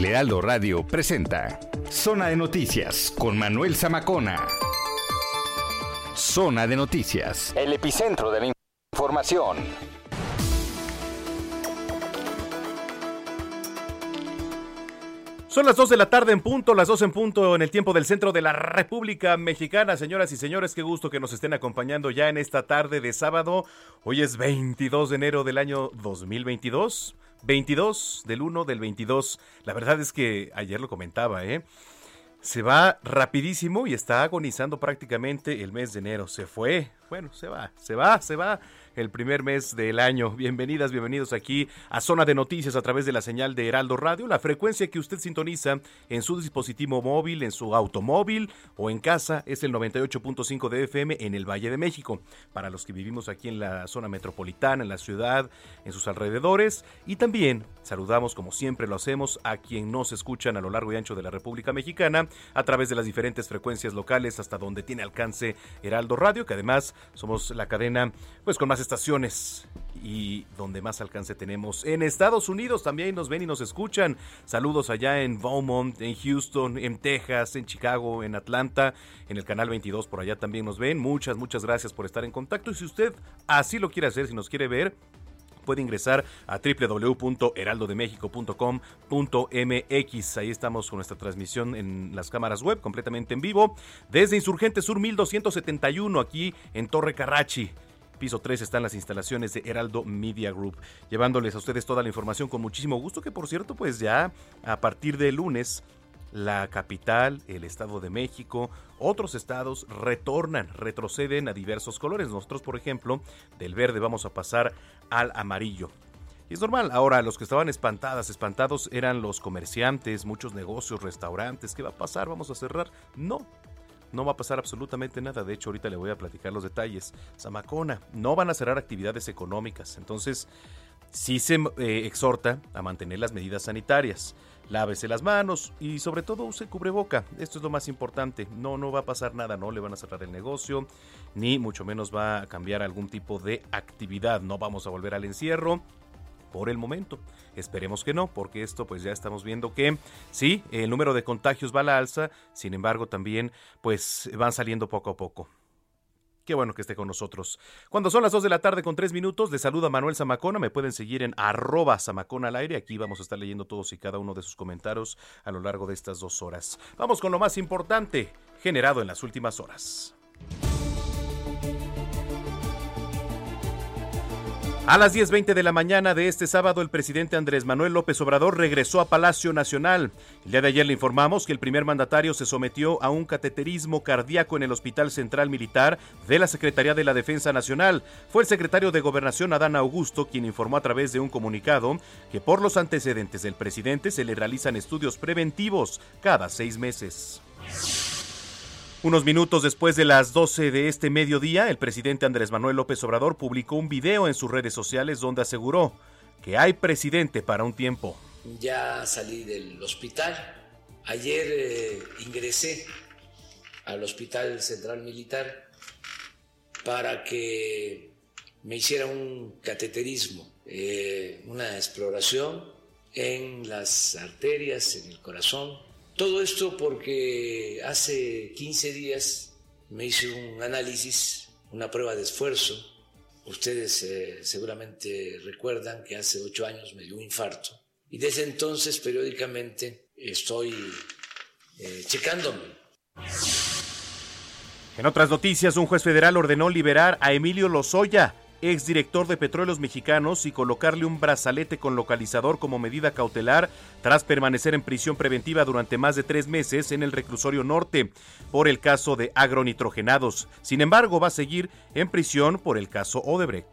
El Heraldo Radio presenta Zona de Noticias con Manuel Zamacona. Zona de Noticias, el epicentro de la información. Son las 2 de la tarde en punto, las 2 en punto en el tiempo del centro de la República Mexicana. Señoras y señores, qué gusto que nos estén acompañando ya en esta tarde de sábado. Hoy es 22 de enero del año 2022. 22 del 1 del 22. La verdad es que ayer lo comentaba, ¿eh? Se va rapidísimo y está agonizando prácticamente el mes de enero. Se fue. Bueno, se va, se va, se va el primer mes del año. Bienvenidas, bienvenidos aquí a Zona de Noticias a través de la señal de Heraldo Radio, la frecuencia que usted sintoniza en su dispositivo móvil, en su automóvil o en casa es el 98.5 de FM en el Valle de México. Para los que vivimos aquí en la zona metropolitana, en la ciudad, en sus alrededores y también saludamos como siempre lo hacemos a quien nos escuchan a lo largo y ancho de la República Mexicana a través de las diferentes frecuencias locales hasta donde tiene alcance Heraldo Radio, que además somos la cadena pues con más estaciones y donde más alcance tenemos en Estados Unidos también nos ven y nos escuchan. Saludos allá en Beaumont, en Houston, en Texas, en Chicago, en Atlanta, en el canal 22 por allá también nos ven. Muchas, muchas gracias por estar en contacto y si usted así lo quiere hacer, si nos quiere ver, puede ingresar a www.heraldodemexico.com.mx. Ahí estamos con nuestra transmisión en las cámaras web completamente en vivo desde Insurgente Sur 1271 aquí en Torre Carrachi. Piso 3 están las instalaciones de Heraldo Media Group, llevándoles a ustedes toda la información con muchísimo gusto, que por cierto, pues ya a partir de lunes la capital, el Estado de México, otros estados retornan, retroceden a diversos colores. Nosotros, por ejemplo, del verde vamos a pasar al amarillo. Y es normal, ahora los que estaban espantadas, espantados eran los comerciantes, muchos negocios, restaurantes. ¿Qué va a pasar? ¿Vamos a cerrar? No, no va a pasar absolutamente nada. De hecho, ahorita le voy a platicar los detalles. Zamacona, no van a cerrar actividades económicas. Entonces, sí se eh, exhorta a mantener las medidas sanitarias. Lávese las manos y sobre todo use cubreboca. Esto es lo más importante. No, no va a pasar nada, no le van a cerrar el negocio, ni mucho menos va a cambiar algún tipo de actividad. No vamos a volver al encierro por el momento. Esperemos que no, porque esto pues ya estamos viendo que sí, el número de contagios va a la alza, sin embargo también pues van saliendo poco a poco. Qué bueno que esté con nosotros. Cuando son las 2 de la tarde con 3 minutos, les saluda Manuel Zamacona. Me pueden seguir en arroba Zamacona al aire. Aquí vamos a estar leyendo todos y cada uno de sus comentarios a lo largo de estas dos horas. Vamos con lo más importante generado en las últimas horas. A las 10.20 de la mañana de este sábado, el presidente Andrés Manuel López Obrador regresó a Palacio Nacional. El día de ayer le informamos que el primer mandatario se sometió a un cateterismo cardíaco en el Hospital Central Militar de la Secretaría de la Defensa Nacional. Fue el secretario de Gobernación Adán Augusto quien informó a través de un comunicado que por los antecedentes del presidente se le realizan estudios preventivos cada seis meses. Unos minutos después de las 12 de este mediodía, el presidente Andrés Manuel López Obrador publicó un video en sus redes sociales donde aseguró que hay presidente para un tiempo. Ya salí del hospital. Ayer eh, ingresé al Hospital Central Militar para que me hiciera un cateterismo, eh, una exploración en las arterias, en el corazón, todo esto porque hace 15 días me hice un análisis, una prueba de esfuerzo. Ustedes eh, seguramente recuerdan que hace ocho años me dio un infarto y desde entonces periódicamente estoy eh, checándome. En otras noticias, un juez federal ordenó liberar a Emilio Lozoya, exdirector de Petróleos Mexicanos, y colocarle un brazalete con localizador como medida cautelar tras permanecer en prisión preventiva durante más de tres meses en el reclusorio norte por el caso de agronitrogenados. Sin embargo, va a seguir en prisión por el caso Odebrecht.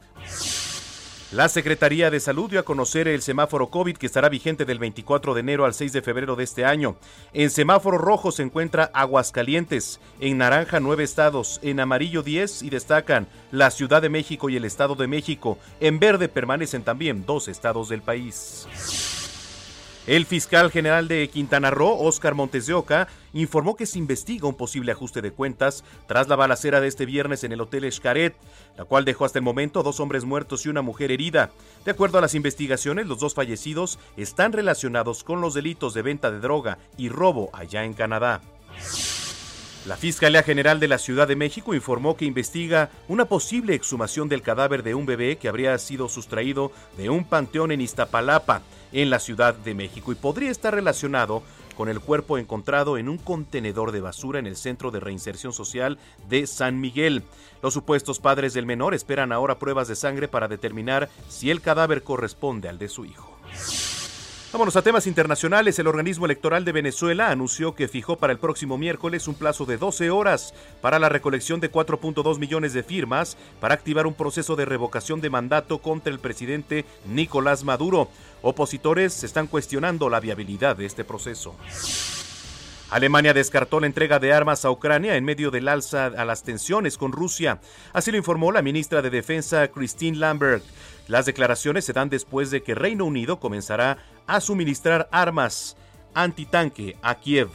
La Secretaría de Salud dio a conocer el semáforo COVID que estará vigente del 24 de enero al 6 de febrero de este año. En semáforo rojo se encuentra Aguascalientes, en naranja nueve estados, en amarillo 10 y destacan la Ciudad de México y el Estado de México. En verde permanecen también dos estados del país. El fiscal general de Quintana Roo, Óscar Montes de Oca, informó que se investiga un posible ajuste de cuentas tras la balacera de este viernes en el Hotel Xcaret, la cual dejó hasta el momento dos hombres muertos y una mujer herida. De acuerdo a las investigaciones, los dos fallecidos están relacionados con los delitos de venta de droga y robo allá en Canadá. La Fiscalía General de la Ciudad de México informó que investiga una posible exhumación del cadáver de un bebé que habría sido sustraído de un panteón en Iztapalapa, en la Ciudad de México, y podría estar relacionado con el cuerpo encontrado en un contenedor de basura en el Centro de Reinserción Social de San Miguel. Los supuestos padres del menor esperan ahora pruebas de sangre para determinar si el cadáver corresponde al de su hijo. Vámonos a temas internacionales. El organismo electoral de Venezuela anunció que fijó para el próximo miércoles un plazo de 12 horas para la recolección de 4.2 millones de firmas para activar un proceso de revocación de mandato contra el presidente Nicolás Maduro. Opositores están cuestionando la viabilidad de este proceso. Alemania descartó la entrega de armas a Ucrania en medio del alza a las tensiones con Rusia. Así lo informó la ministra de Defensa Christine Lambert. Las declaraciones se dan después de que Reino Unido comenzará a suministrar armas antitanque a Kiev.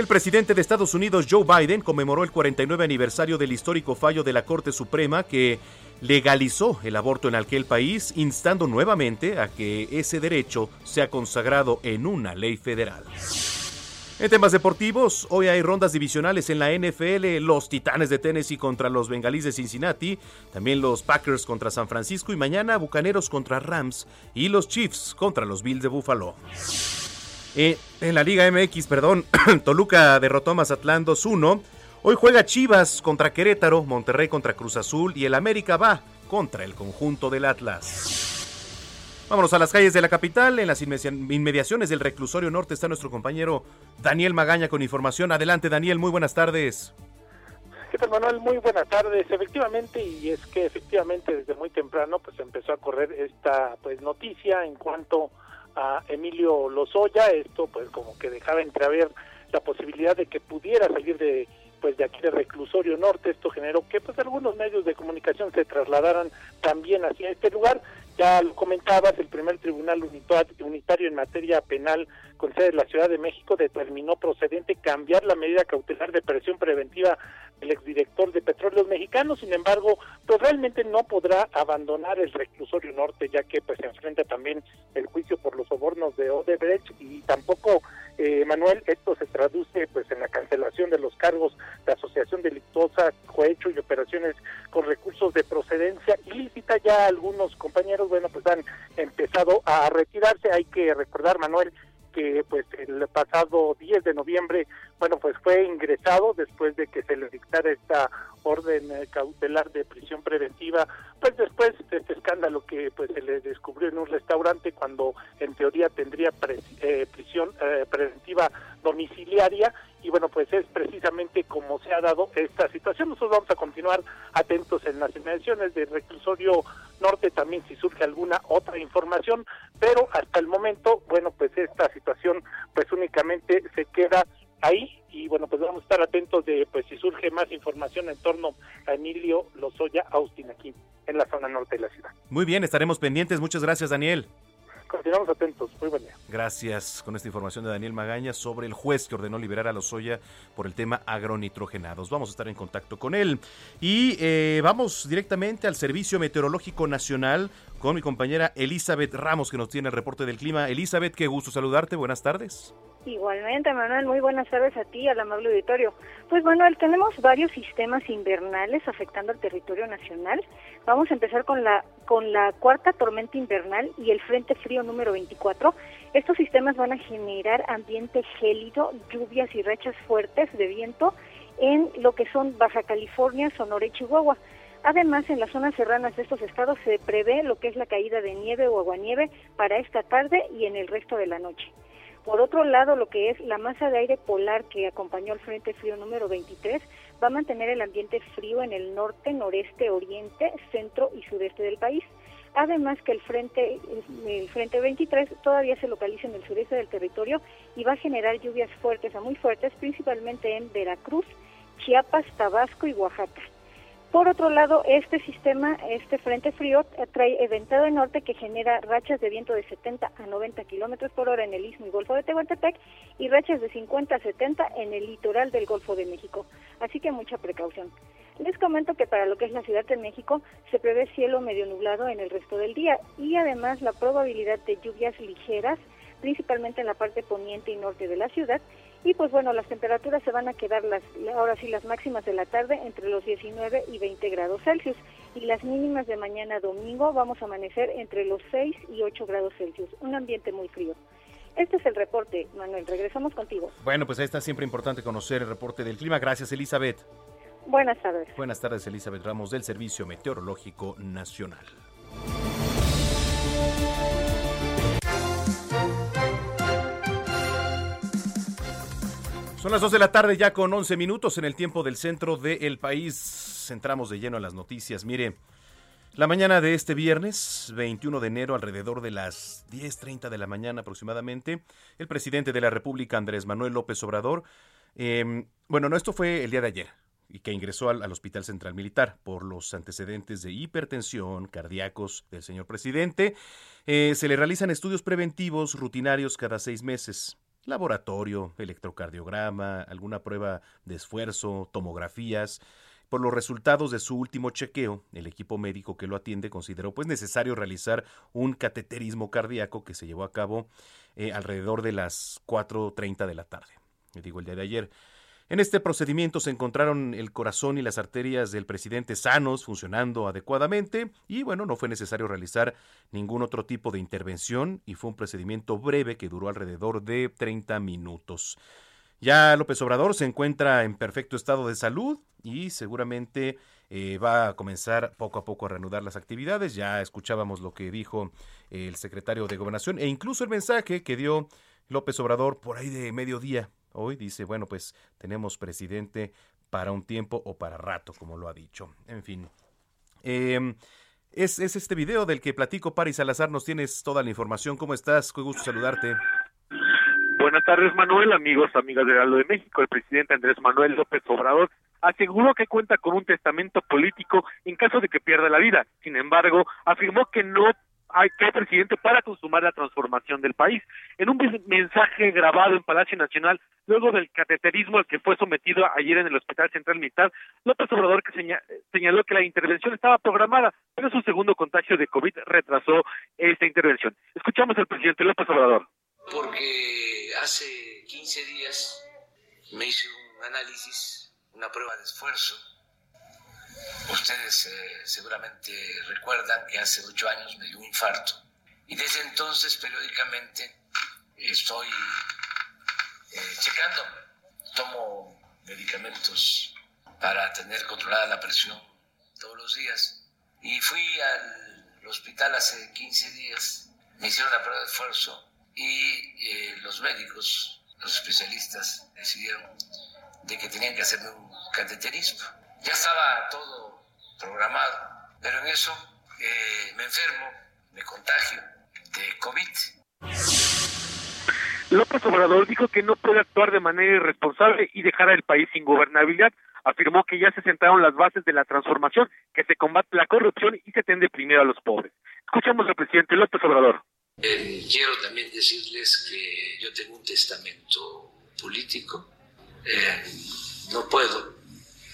El presidente de Estados Unidos, Joe Biden, conmemoró el 49 aniversario del histórico fallo de la Corte Suprema que legalizó el aborto en aquel país, instando nuevamente a que ese derecho sea consagrado en una ley federal. En temas deportivos, hoy hay rondas divisionales en la NFL, los Titanes de Tennessee contra los Bengalíes de Cincinnati, también los Packers contra San Francisco y mañana Bucaneros contra Rams y los Chiefs contra los Bills de Buffalo. Eh, en la Liga MX, perdón, Toluca derrotó a Mazatlán 2-1. Hoy juega Chivas contra Querétaro, Monterrey contra Cruz Azul y el América va contra el conjunto del Atlas. Vámonos a las calles de la capital. En las inmediaciones del reclusorio norte está nuestro compañero Daniel Magaña con información. Adelante, Daniel, muy buenas tardes. ¿Qué tal, Manuel? Muy buenas tardes. Efectivamente, y es que efectivamente desde muy temprano pues empezó a correr esta pues noticia en cuanto Emilio Lozoya. Esto pues como que dejaba entrever la posibilidad de que pudiera salir de pues de aquí de reclusorio norte esto generó que pues algunos medios de comunicación se trasladaran también hacia este lugar ya lo comentabas, el primer tribunal unitario en materia penal con sede en la Ciudad de México determinó procedente cambiar la medida cautelar de presión preventiva del exdirector de Petróleos Mexicanos, sin embargo, pues realmente no podrá abandonar el reclusorio norte, ya que pues se enfrenta también el juicio por los sobornos de Odebrecht y tampoco, eh, Manuel, esto se traduce pues en la cancelación de los cargos de asociación delictuosa, cohecho y operaciones con recursos de procedencia ilícita. Ya algunos compañeros bueno, pues han empezado a retirarse. Hay que recordar, Manuel, que pues el pasado 10 de noviembre, bueno, pues fue ingresado después de que se le dictara esta orden eh, cautelar de prisión preventiva, pues después de este escándalo que pues se le descubrió en un restaurante cuando en teoría tendría eh, prisión eh, preventiva domiciliaria y bueno, pues es precisamente como se ha dado esta situación. Nosotros vamos a continuar atentos en las inmediaciones del reclusorio norte también si surge alguna otra información, pero hasta el momento, bueno, pues esta situación pues únicamente se queda ahí y bueno, pues vamos a estar atentos de pues si surge más información en torno a Emilio Lozoya Austin aquí en la zona norte de la ciudad. Muy bien, estaremos pendientes. Muchas gracias, Daniel. Continuamos atentos. Muy buen día. Gracias con esta información de Daniel Magaña sobre el juez que ordenó liberar a Lozoya por el tema agronitrogenados. Vamos a estar en contacto con él. Y eh, vamos directamente al Servicio Meteorológico Nacional con mi compañera Elizabeth Ramos que nos tiene el reporte del clima. Elizabeth, qué gusto saludarte. Buenas tardes. Igualmente, Manuel, muy buenas tardes a ti, al amable auditorio. Pues Manuel, tenemos varios sistemas invernales afectando al territorio nacional. Vamos a empezar con la con la cuarta tormenta invernal y el frente frío número 24. Estos sistemas van a generar ambiente gélido, lluvias y rechas fuertes de viento en lo que son Baja California, Sonora y Chihuahua. Además, en las zonas serranas de estos estados se prevé lo que es la caída de nieve o aguanieve para esta tarde y en el resto de la noche. Por otro lado, lo que es la masa de aire polar que acompañó al Frente Frío número 23 va a mantener el ambiente frío en el norte, noreste, oriente, centro y sudeste del país. Además que el frente, el frente 23 todavía se localiza en el sureste del territorio y va a generar lluvias fuertes a muy fuertes, principalmente en Veracruz, Chiapas, Tabasco y Oaxaca. Por otro lado, este sistema, este frente frío, trae eventado de norte que genera rachas de viento de 70 a 90 kilómetros por hora en el istmo y golfo de Tehuantepec y rachas de 50 a 70 en el litoral del Golfo de México. Así que mucha precaución. Les comento que para lo que es la Ciudad de México se prevé cielo medio nublado en el resto del día y además la probabilidad de lluvias ligeras, principalmente en la parte poniente y norte de la ciudad, y pues bueno, las temperaturas se van a quedar las, ahora sí las máximas de la tarde entre los 19 y 20 grados Celsius y las mínimas de mañana domingo vamos a amanecer entre los 6 y 8 grados Celsius, un ambiente muy frío. Este es el reporte, Manuel. Regresamos contigo. Bueno, pues ahí está siempre importante conocer el reporte del clima. Gracias, Elizabeth. Buenas tardes. Buenas tardes, Elizabeth Ramos del Servicio Meteorológico Nacional. Son las 2 de la tarde ya con 11 minutos en el tiempo del centro del país. Entramos de lleno a las noticias. Mire, la mañana de este viernes, 21 de enero, alrededor de las 10.30 de la mañana aproximadamente, el presidente de la República, Andrés Manuel López Obrador, eh, bueno, no, esto fue el día de ayer, y que ingresó al, Hospital Central Militar por los antecedentes de hipertensión, cardíacos del señor presidente. Eh, se le realizan estudios preventivos rutinarios cada seis meses laboratorio, electrocardiograma, alguna prueba de esfuerzo, tomografías. Por los resultados de su último chequeo, el equipo médico que lo atiende consideró pues necesario realizar un cateterismo cardíaco que se llevó a cabo eh, alrededor de las 4.30 de la tarde. Digo, el día de ayer. En este procedimiento se encontraron el corazón y las arterias del presidente sanos, funcionando adecuadamente, y bueno, no fue necesario realizar ningún otro tipo de intervención y fue un procedimiento breve que duró alrededor de 30 minutos. Ya López Obrador se encuentra en perfecto estado de salud y seguramente eh, va a comenzar poco a poco a reanudar las actividades. Ya escuchábamos lo que dijo el secretario de Gobernación e incluso el mensaje que dio López Obrador por ahí de mediodía Hoy dice, bueno, pues tenemos presidente para un tiempo o para rato, como lo ha dicho. En fin. Em, es, es, este video del que platico, Paris Salazar. Nos tienes toda la información. ¿Cómo estás? Qué gusto saludarte. Buenas tardes, Manuel, amigos, amigas de Aldo de México. El presidente Andrés Manuel López Obrador aseguró que cuenta con un testamento político en caso de que pierda la vida. Sin embargo, afirmó que no que presidente para consumar la transformación del país. En un mensaje grabado en Palacio Nacional, luego del cateterismo al que fue sometido ayer en el Hospital Central Militar, López Obrador que señaló que la intervención estaba programada, pero su segundo contagio de COVID retrasó esta intervención. Escuchamos al presidente López Obrador. Porque hace 15 días me hice un análisis, una prueba de esfuerzo Ustedes eh, seguramente recuerdan que hace ocho años me dio un infarto. Y desde entonces periódicamente estoy eh, checando, tomo medicamentos para tener controlada la presión todos los días. Y fui al hospital hace 15 días, me hicieron la prueba de esfuerzo y eh, los médicos, los especialistas decidieron de que tenían que hacerme un cateterismo ya estaba todo programado, pero en eso eh, me enfermo, me contagio de COVID. López Obrador dijo que no puede actuar de manera irresponsable y dejar al país sin gobernabilidad. Afirmó que ya se sentaron las bases de la transformación, que se combate la corrupción y se tende primero a los pobres. Escuchamos al presidente López Obrador. Eh, quiero también decirles que yo tengo un testamento político. Eh, no puedo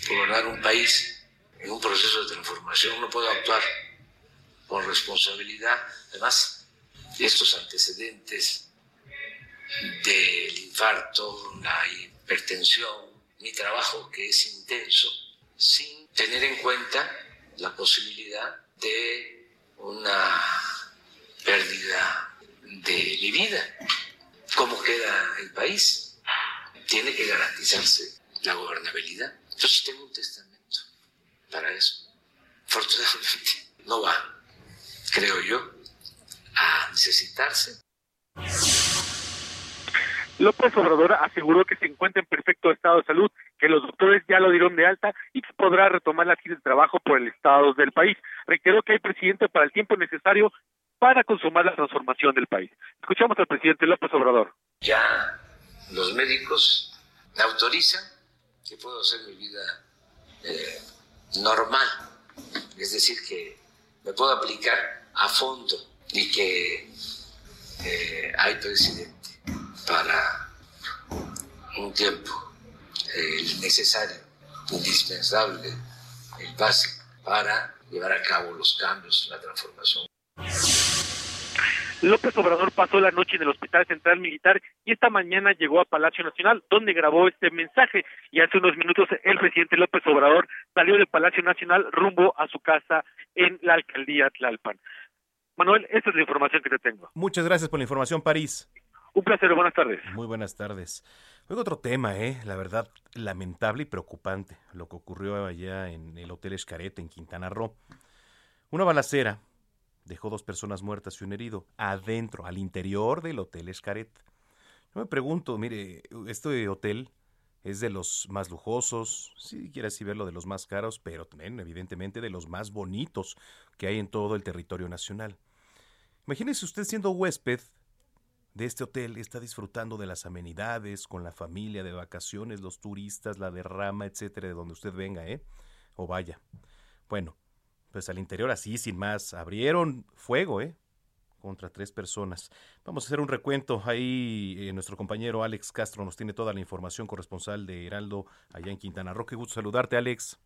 gobernar un país en un proceso de transformación, no puedo actuar con responsabilidad. Además, estos antecedentes del infarto, la hipertensión, mi trabajo que es intenso, sin tener en cuenta la posibilidad de una pérdida de mi vida. ¿Cómo queda el país? Tiene que garantizarse la gobernabilidad. Entonces tengo un testamento para eso. Afortunadamente no va, creo yo, a necesitarse. López Obrador aseguró que se encuentra en perfecto estado de salud que los doctores ya lo dieron de alta y que podrá retomar la de trabajo por el estado del país. Reiteró que hay presidente para el tiempo necesario para consumar la transformación del país. Escuchamos al presidente López Obrador. Ya los médicos me autorizan que puedo hacer mi vida eh, normal, es decir, que me puedo aplicar a fondo y que eh, hay presidente para un tiempo el necesario, indispensable, el básico para llevar a cabo los cambios, la transformación. López Obrador pasó la noche en el Hospital Central Militar y esta mañana llegó a Palacio Nacional, donde grabó este mensaje. Y hace unos minutos el presidente López Obrador salió del Palacio Nacional rumbo a su casa en la alcaldía Tlalpan. Manuel, esta es la información que te tengo. Muchas gracias por la información, París. Un placer, buenas tardes. Muy buenas tardes. Luego otro tema, ¿eh? La verdad, lamentable y preocupante, lo que ocurrió allá en el Hotel Escaret en Quintana Roo. Una balacera dejó dos personas muertas y un herido adentro, al interior del Hotel Escaret. Yo me pregunto, mire, este hotel es de los más lujosos, si quiere así verlo, de los más caros, pero también evidentemente de los más bonitos que hay en todo el territorio nacional. Imagínese usted siendo huésped de este hotel, está disfrutando de las amenidades, con la familia, de vacaciones, los turistas, la derrama, etcétera, de donde usted venga, ¿eh? O vaya. Bueno, pues al interior así, sin más, abrieron fuego, ¿eh? Contra tres personas. Vamos a hacer un recuento. Ahí eh, nuestro compañero Alex Castro nos tiene toda la información corresponsal de Heraldo allá en Quintana Roo. Qué gusto saludarte, Alex.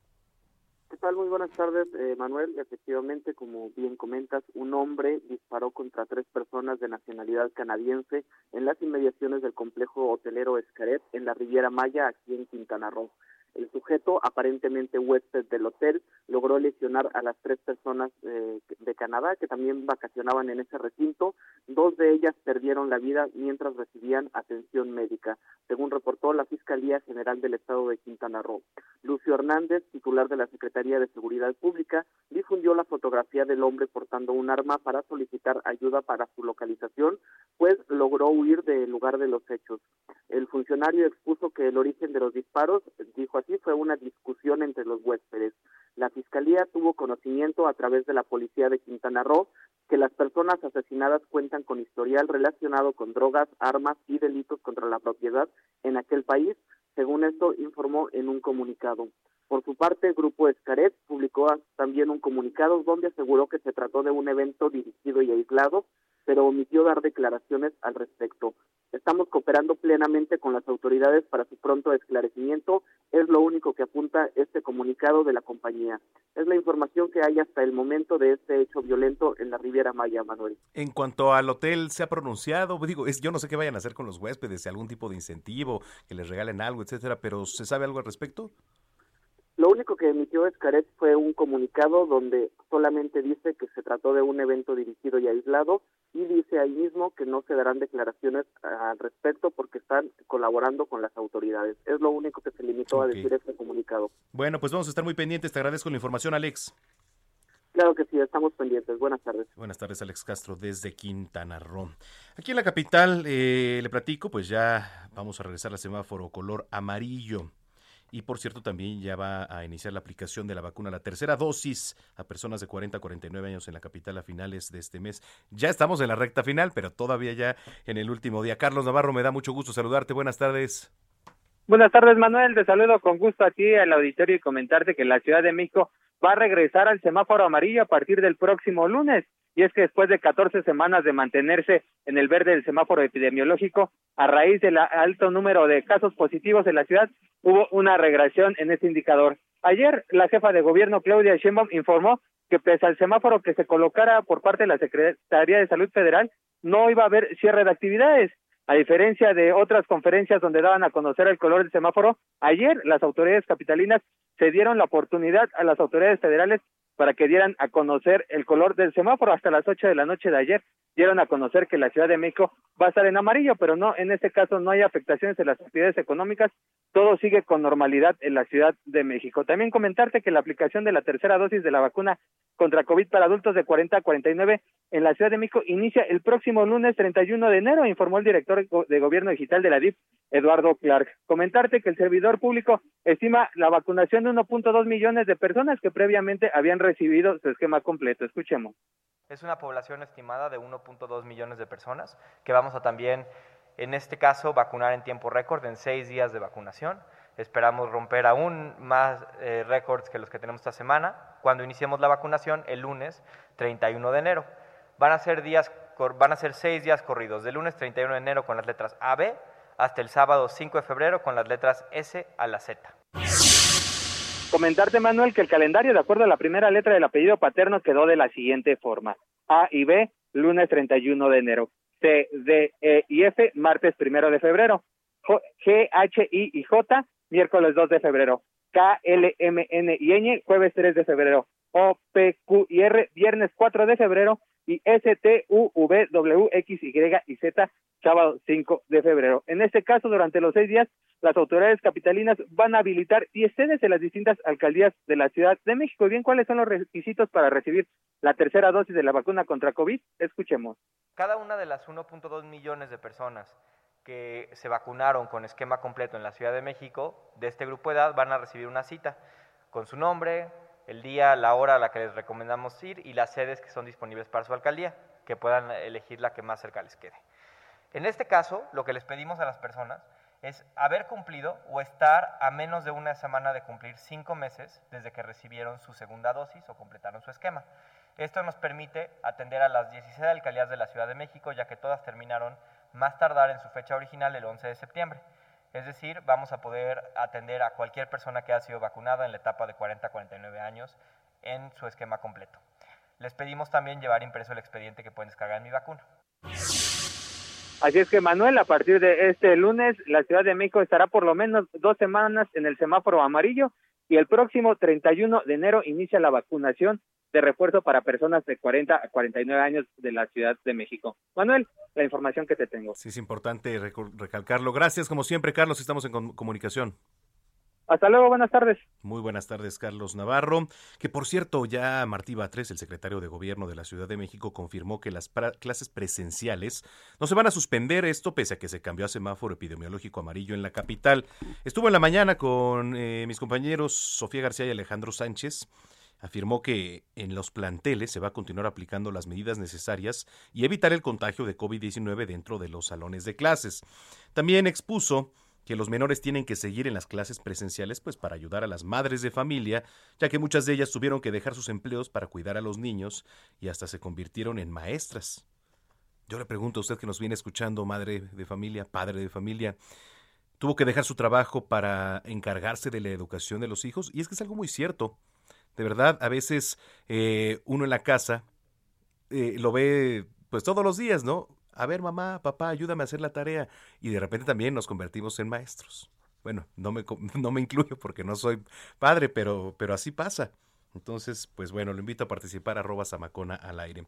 ¿Qué tal? Muy buenas tardes, eh, Manuel. Efectivamente, como bien comentas, un hombre disparó contra tres personas de nacionalidad canadiense en las inmediaciones del complejo hotelero Escaret en la Riviera Maya, aquí en Quintana Roo. El sujeto, aparentemente huésped del hotel, logró lesionar a las tres personas eh, de Canadá que también vacacionaban en ese recinto. Dos de ellas perdieron la vida mientras recibían atención médica, según reportó la Fiscalía General del Estado de Quintana Roo. Lucio Hernández, titular de la Secretaría de Seguridad Pública, difundió la fotografía del hombre portando un arma para solicitar ayuda para su localización, pues logró huir del lugar de los hechos. El funcionario expuso que el origen de los disparos, dijo así, fue una discusión entre los huéspedes. La Fiscalía tuvo conocimiento a través de la Policía de Quintana Roo que las personas asesinadas cuentan con historial relacionado con drogas, armas y delitos contra la propiedad en aquel país, según esto informó en un comunicado. Por su parte, el Grupo Escaret publicó también un comunicado donde aseguró que se trató de un evento dirigido y aislado, pero omitió dar declaraciones al respecto. Estamos cooperando plenamente con las autoridades para su pronto esclarecimiento. Es lo único que apunta este comunicado de la compañía. Es la información que hay hasta el momento de este hecho violento en la Riviera Maya, Manuel. En cuanto al hotel, ¿se ha pronunciado? Digo, es, yo no sé qué vayan a hacer con los huéspedes, algún tipo de incentivo, que les regalen algo, etcétera, pero ¿se sabe algo al respecto? Lo único que emitió Escaret fue un comunicado donde solamente dice que se trató de un evento dirigido y aislado y dice ahí mismo que no se darán declaraciones al respecto porque están colaborando con las autoridades. Es lo único que se limitó a decir este comunicado. Bueno, pues vamos a estar muy pendientes. Te agradezco la información, Alex. Claro que sí, estamos pendientes. Buenas tardes. Buenas tardes, Alex Castro, desde Quintana Roo. Aquí en la capital, eh, le platico, pues ya vamos a regresar al semáforo color amarillo. Y por cierto, también ya va a iniciar la aplicación de la vacuna, la tercera dosis a personas de 40 a 49 años en la capital a finales de este mes. Ya estamos en la recta final, pero todavía ya en el último día. Carlos Navarro, me da mucho gusto saludarte. Buenas tardes. Buenas tardes, Manuel. Te saludo con gusto aquí al auditorio y comentarte que la Ciudad de México va a regresar al semáforo amarillo a partir del próximo lunes. Y es que después de 14 semanas de mantenerse en el verde del semáforo epidemiológico, a raíz del alto número de casos positivos en la ciudad, hubo una regresión en este indicador. Ayer, la jefa de gobierno, Claudia Sheinbaum, informó que pese al semáforo que se colocara por parte de la Secretaría de Salud Federal, no iba a haber cierre de actividades. A diferencia de otras conferencias donde daban a conocer el color del semáforo, ayer las autoridades capitalinas se dieron la oportunidad a las autoridades federales para que dieran a conocer el color del semáforo hasta las 8 de la noche de ayer. Dieron a conocer que la Ciudad de México va a estar en amarillo, pero no, en este caso no hay afectaciones en las actividades económicas, todo sigue con normalidad en la Ciudad de México. También comentarte que la aplicación de la tercera dosis de la vacuna contra COVID para adultos de 40 a 49 en la Ciudad de México inicia el próximo lunes 31 de enero, informó el director de Gobierno Digital de la DIF, Eduardo Clark. Comentarte que el servidor público estima la vacunación de 1.2 millones de personas que previamente habían recibido su esquema completo. Escuchemos. Es una población estimada de 1.2 millones de personas que vamos a también, en este caso, vacunar en tiempo récord, en seis días de vacunación. Esperamos romper aún más eh, récords que los que tenemos esta semana cuando iniciemos la vacunación el lunes 31 de enero. Van a ser días van a ser seis días corridos, del lunes 31 de enero con las letras A, B, hasta el sábado 5 de febrero con las letras S a la Z. Comentarte, Manuel, que el calendario, de acuerdo a la primera letra del apellido paterno, quedó de la siguiente forma. A y B, lunes 31 de enero. C, D, E y F, martes 1 de febrero. G, H, I y J, miércoles 2 de febrero. K, L, M, N y Ñ, jueves 3 de febrero. O, P, Q y R, viernes 4 de febrero. Y S, T, U, V, W, X, Y y Z, sábado 5 de febrero. En este caso, durante los seis días, las autoridades capitalinas van a habilitar 10 sedes en las distintas alcaldías de la Ciudad de México. ¿Y bien cuáles son los requisitos para recibir la tercera dosis de la vacuna contra COVID? Escuchemos. Cada una de las 1.2 millones de personas que se vacunaron con esquema completo en la Ciudad de México, de este grupo de edad, van a recibir una cita con su nombre, el día, la hora a la que les recomendamos ir y las sedes que son disponibles para su alcaldía, que puedan elegir la que más cerca les quede. En este caso, lo que les pedimos a las personas es haber cumplido o estar a menos de una semana de cumplir cinco meses desde que recibieron su segunda dosis o completaron su esquema. Esto nos permite atender a las 16 alcaldías de la Ciudad de México, ya que todas terminaron más tardar en su fecha original el 11 de septiembre. Es decir, vamos a poder atender a cualquier persona que haya sido vacunada en la etapa de 40 a 49 años en su esquema completo. Les pedimos también llevar impreso el expediente que pueden descargar en mi vacuna. Así es que Manuel, a partir de este lunes, la Ciudad de México estará por lo menos dos semanas en el semáforo amarillo y el próximo 31 de enero inicia la vacunación de refuerzo para personas de 40 a 49 años de la Ciudad de México. Manuel, la información que te tengo. Sí, es importante recalcarlo. Gracias, como siempre, Carlos, estamos en comunicación. Hasta luego, buenas tardes. Muy buenas tardes, Carlos Navarro. Que por cierto, ya Martí Batres, el secretario de Gobierno de la Ciudad de México, confirmó que las clases presenciales no se van a suspender, esto pese a que se cambió a semáforo epidemiológico amarillo en la capital. Estuvo en la mañana con eh, mis compañeros Sofía García y Alejandro Sánchez afirmó que en los planteles se va a continuar aplicando las medidas necesarias y evitar el contagio de COVID-19 dentro de los salones de clases. También expuso que los menores tienen que seguir en las clases presenciales pues para ayudar a las madres de familia, ya que muchas de ellas tuvieron que dejar sus empleos para cuidar a los niños y hasta se convirtieron en maestras. Yo le pregunto a usted que nos viene escuchando, madre de familia, padre de familia, tuvo que dejar su trabajo para encargarse de la educación de los hijos y es que es algo muy cierto. De verdad, a veces eh, uno en la casa eh, lo ve pues todos los días, ¿no? A ver, mamá, papá, ayúdame a hacer la tarea. Y de repente también nos convertimos en maestros. Bueno, no me, no me incluyo porque no soy padre, pero, pero así pasa. Entonces, pues bueno, lo invito a participar arroba Samacona al aire.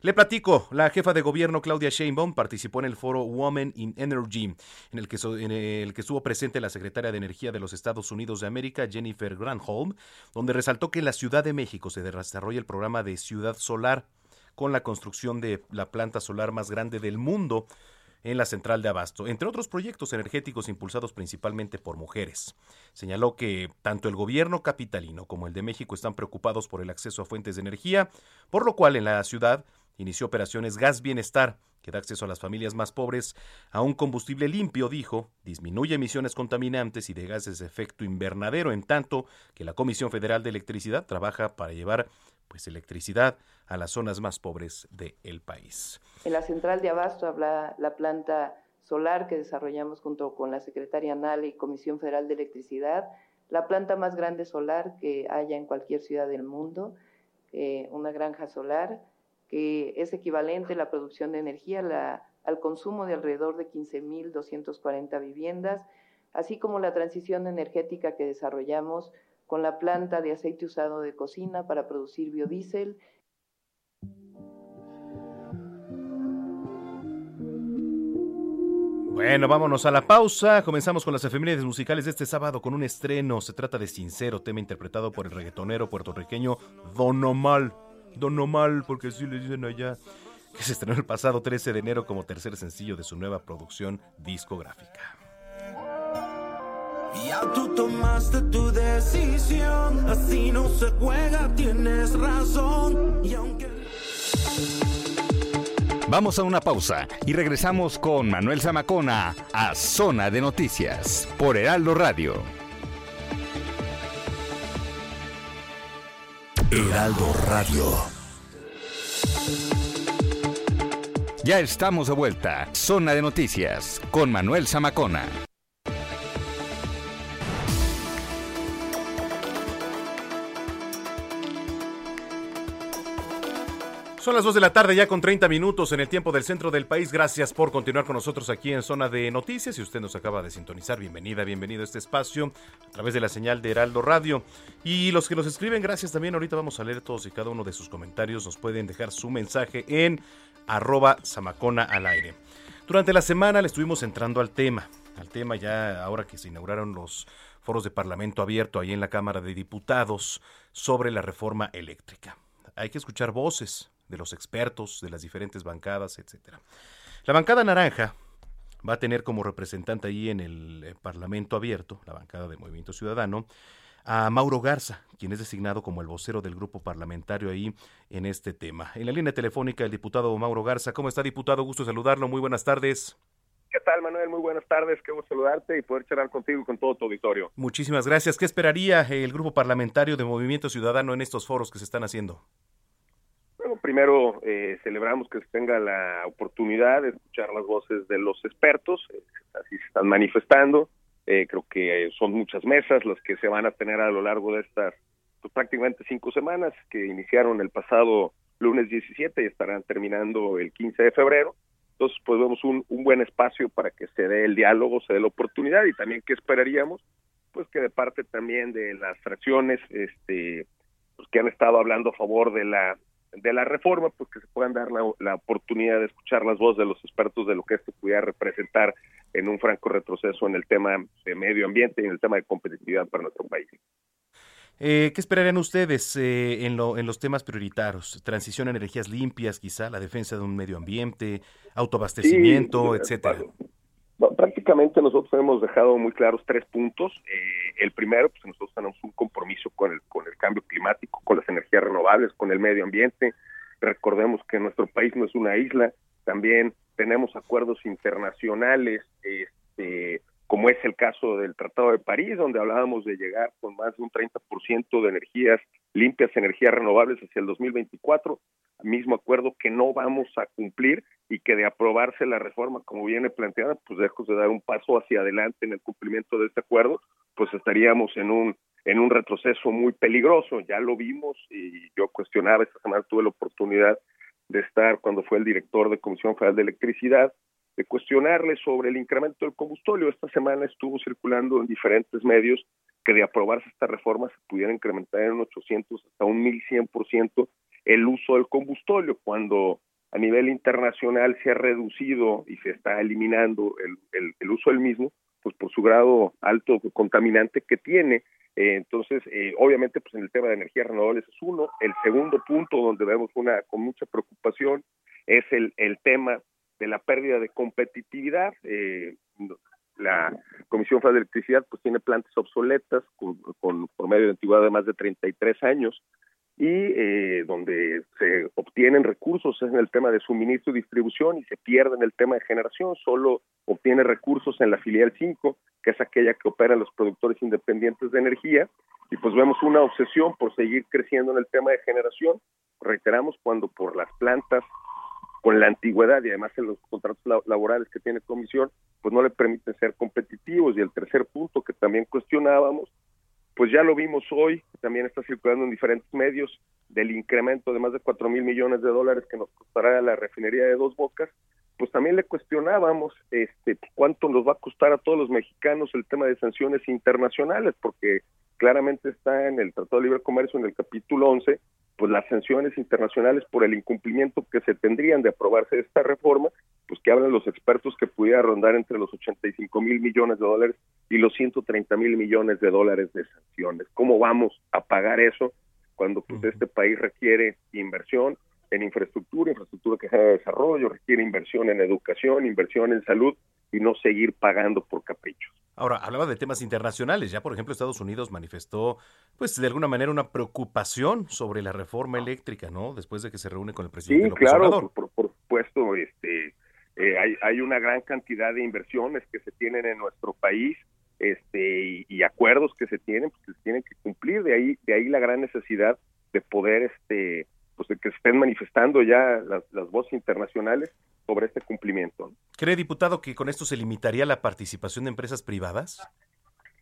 Le platico, la jefa de gobierno Claudia Sheinbaum participó en el foro Women in Energy, en el, que, en el que estuvo presente la secretaria de Energía de los Estados Unidos de América, Jennifer Granholm, donde resaltó que en la Ciudad de México se desarrolla el programa de Ciudad Solar con la construcción de la planta solar más grande del mundo en la central de Abasto, entre otros proyectos energéticos impulsados principalmente por mujeres. Señaló que tanto el gobierno capitalino como el de México están preocupados por el acceso a fuentes de energía, por lo cual en la ciudad inició operaciones Gas Bienestar, que da acceso a las familias más pobres a un combustible limpio, dijo, disminuye emisiones contaminantes y de gases de efecto invernadero, en tanto que la Comisión Federal de Electricidad trabaja para llevar pues electricidad a las zonas más pobres del país. En la central de Abasto habla la planta solar que desarrollamos junto con la Secretaría Nale y Comisión Federal de Electricidad, la planta más grande solar que haya en cualquier ciudad del mundo, eh, una granja solar que es equivalente la producción de energía al consumo de alrededor de 15.240 viviendas, así como la transición energética que desarrollamos con la planta de aceite usado de cocina para producir biodiesel. Bueno, vámonos a la pausa. Comenzamos con las efemérides musicales de este sábado con un estreno. Se trata de Sincero, tema interpretado por el reggaetonero puertorriqueño Don Omal. Don Omal, porque así le dicen allá. Que se estrenó el pasado 13 de enero como tercer sencillo de su nueva producción discográfica. Ya tú tomaste tu decisión, así no se juega, tienes razón. Y aunque... Vamos a una pausa y regresamos con Manuel Zamacona a Zona de Noticias por Heraldo Radio. Heraldo Radio. Ya estamos de vuelta. Zona de Noticias con Manuel Zamacona. Son las 2 de la tarde ya con 30 minutos en el tiempo del centro del país. Gracias por continuar con nosotros aquí en Zona de Noticias. Si usted nos acaba de sintonizar, bienvenida, bienvenido a este espacio a través de la señal de Heraldo Radio. Y los que nos escriben, gracias también. Ahorita vamos a leer todos y cada uno de sus comentarios. Nos pueden dejar su mensaje en arroba zamacona al aire. Durante la semana le estuvimos entrando al tema. Al tema ya ahora que se inauguraron los foros de Parlamento abierto ahí en la Cámara de Diputados sobre la reforma eléctrica. Hay que escuchar voces de los expertos, de las diferentes bancadas, etcétera. La bancada naranja va a tener como representante ahí en el eh, Parlamento abierto, la bancada de Movimiento Ciudadano, a Mauro Garza, quien es designado como el vocero del grupo parlamentario ahí en este tema. En la línea telefónica el diputado Mauro Garza. ¿Cómo está, diputado? Gusto saludarlo. Muy buenas tardes. ¿Qué tal, Manuel? Muy buenas tardes. Qué gusto saludarte y poder charlar contigo y con todo tu auditorio. Muchísimas gracias. ¿Qué esperaría el grupo parlamentario de Movimiento Ciudadano en estos foros que se están haciendo? Primero eh, celebramos que se tenga la oportunidad de escuchar las voces de los expertos, eh, así se están manifestando. Eh, creo que son muchas mesas las que se van a tener a lo largo de estas pues, prácticamente cinco semanas que iniciaron el pasado lunes 17 y estarán terminando el 15 de febrero. Entonces, pues vemos un, un buen espacio para que se dé el diálogo, se dé la oportunidad y también que esperaríamos, pues que de parte también de las fracciones, este, pues que han estado hablando a favor de la de la reforma, pues que se puedan dar la, la, oportunidad de escuchar las voces de los expertos de lo que esto pudiera representar en un franco retroceso en el tema de medio ambiente y en el tema de competitividad para nuestro país. Eh, ¿Qué esperarían ustedes eh, en, lo, en los temas prioritarios? Transición a energías limpias, quizá, la defensa de un medio ambiente, autoabastecimiento, sí, etcétera. Prácticamente nosotros hemos dejado muy claros tres puntos. Eh, el primero, pues nosotros tenemos un compromiso con el, con el cambio climático, con las energías renovables, con el medio ambiente. Recordemos que nuestro país no es una isla, también tenemos acuerdos internacionales, este, como es el caso del Tratado de París, donde hablábamos de llegar con más de un 30% de energías limpias, energías renovables hacia el 2024, mismo acuerdo que no vamos a cumplir y que de aprobarse la reforma como viene planteada, pues lejos de dar un paso hacia adelante en el cumplimiento de este acuerdo, pues estaríamos en un en un retroceso muy peligroso. Ya lo vimos y yo cuestionaba esta semana tuve la oportunidad de estar cuando fue el director de Comisión Federal de Electricidad de cuestionarle sobre el incremento del combustorio. Esta semana estuvo circulando en diferentes medios que de aprobarse esta reforma se pudiera incrementar en un 800 hasta un 1100% el uso del combustorio, cuando a nivel internacional se ha reducido y se está eliminando el, el, uso del mismo, pues por su grado alto contaminante que tiene. Eh, entonces, eh, obviamente, pues en el tema de energías renovables es uno. El segundo punto donde vemos una con mucha preocupación es el, el tema de la pérdida de competitividad. Eh, la Comisión Federal de Electricidad pues tiene plantas obsoletas con, con por medio de antigüedad de más de 33 años y eh, donde se obtienen recursos en el tema de suministro y distribución y se pierde en el tema de generación, solo obtiene recursos en la filial 5, que es aquella que opera los productores independientes de energía, y pues vemos una obsesión por seguir creciendo en el tema de generación, reiteramos cuando por las plantas con la antigüedad y además en los contratos laborales que tiene comisión, pues no le permiten ser competitivos. Y el tercer punto que también cuestionábamos pues ya lo vimos hoy, también está circulando en diferentes medios, del incremento de más de cuatro mil millones de dólares que nos costará la refinería de Dos Bocas, pues también le cuestionábamos este cuánto nos va a costar a todos los mexicanos el tema de sanciones internacionales, porque claramente está en el Tratado de Libre Comercio, en el capítulo 11, pues las sanciones internacionales por el incumplimiento que se tendrían de aprobarse esta reforma, pues que hablan los expertos que pudiera rondar entre los 85 mil millones de dólares y los 130 mil millones de dólares de sanciones. ¿Cómo vamos a pagar eso cuando pues este país requiere inversión en infraestructura, infraestructura que genera desarrollo, requiere inversión en educación, inversión en salud y no seguir pagando por caprichos? Ahora, hablaba de temas internacionales. Ya, por ejemplo, Estados Unidos manifestó, pues, de alguna manera una preocupación sobre la reforma eléctrica, ¿no? Después de que se reúne con el presidente sí, López claro. Por, por supuesto, este, eh, hay, hay una gran cantidad de inversiones que se tienen en nuestro país este, y, y acuerdos que se tienen, pues, que se tienen que cumplir. De ahí, de ahí la gran necesidad de poder, este, pues, de que estén manifestando ya las, las voces internacionales sobre este cumplimiento. ¿Cree, diputado, que con esto se limitaría la participación de empresas privadas?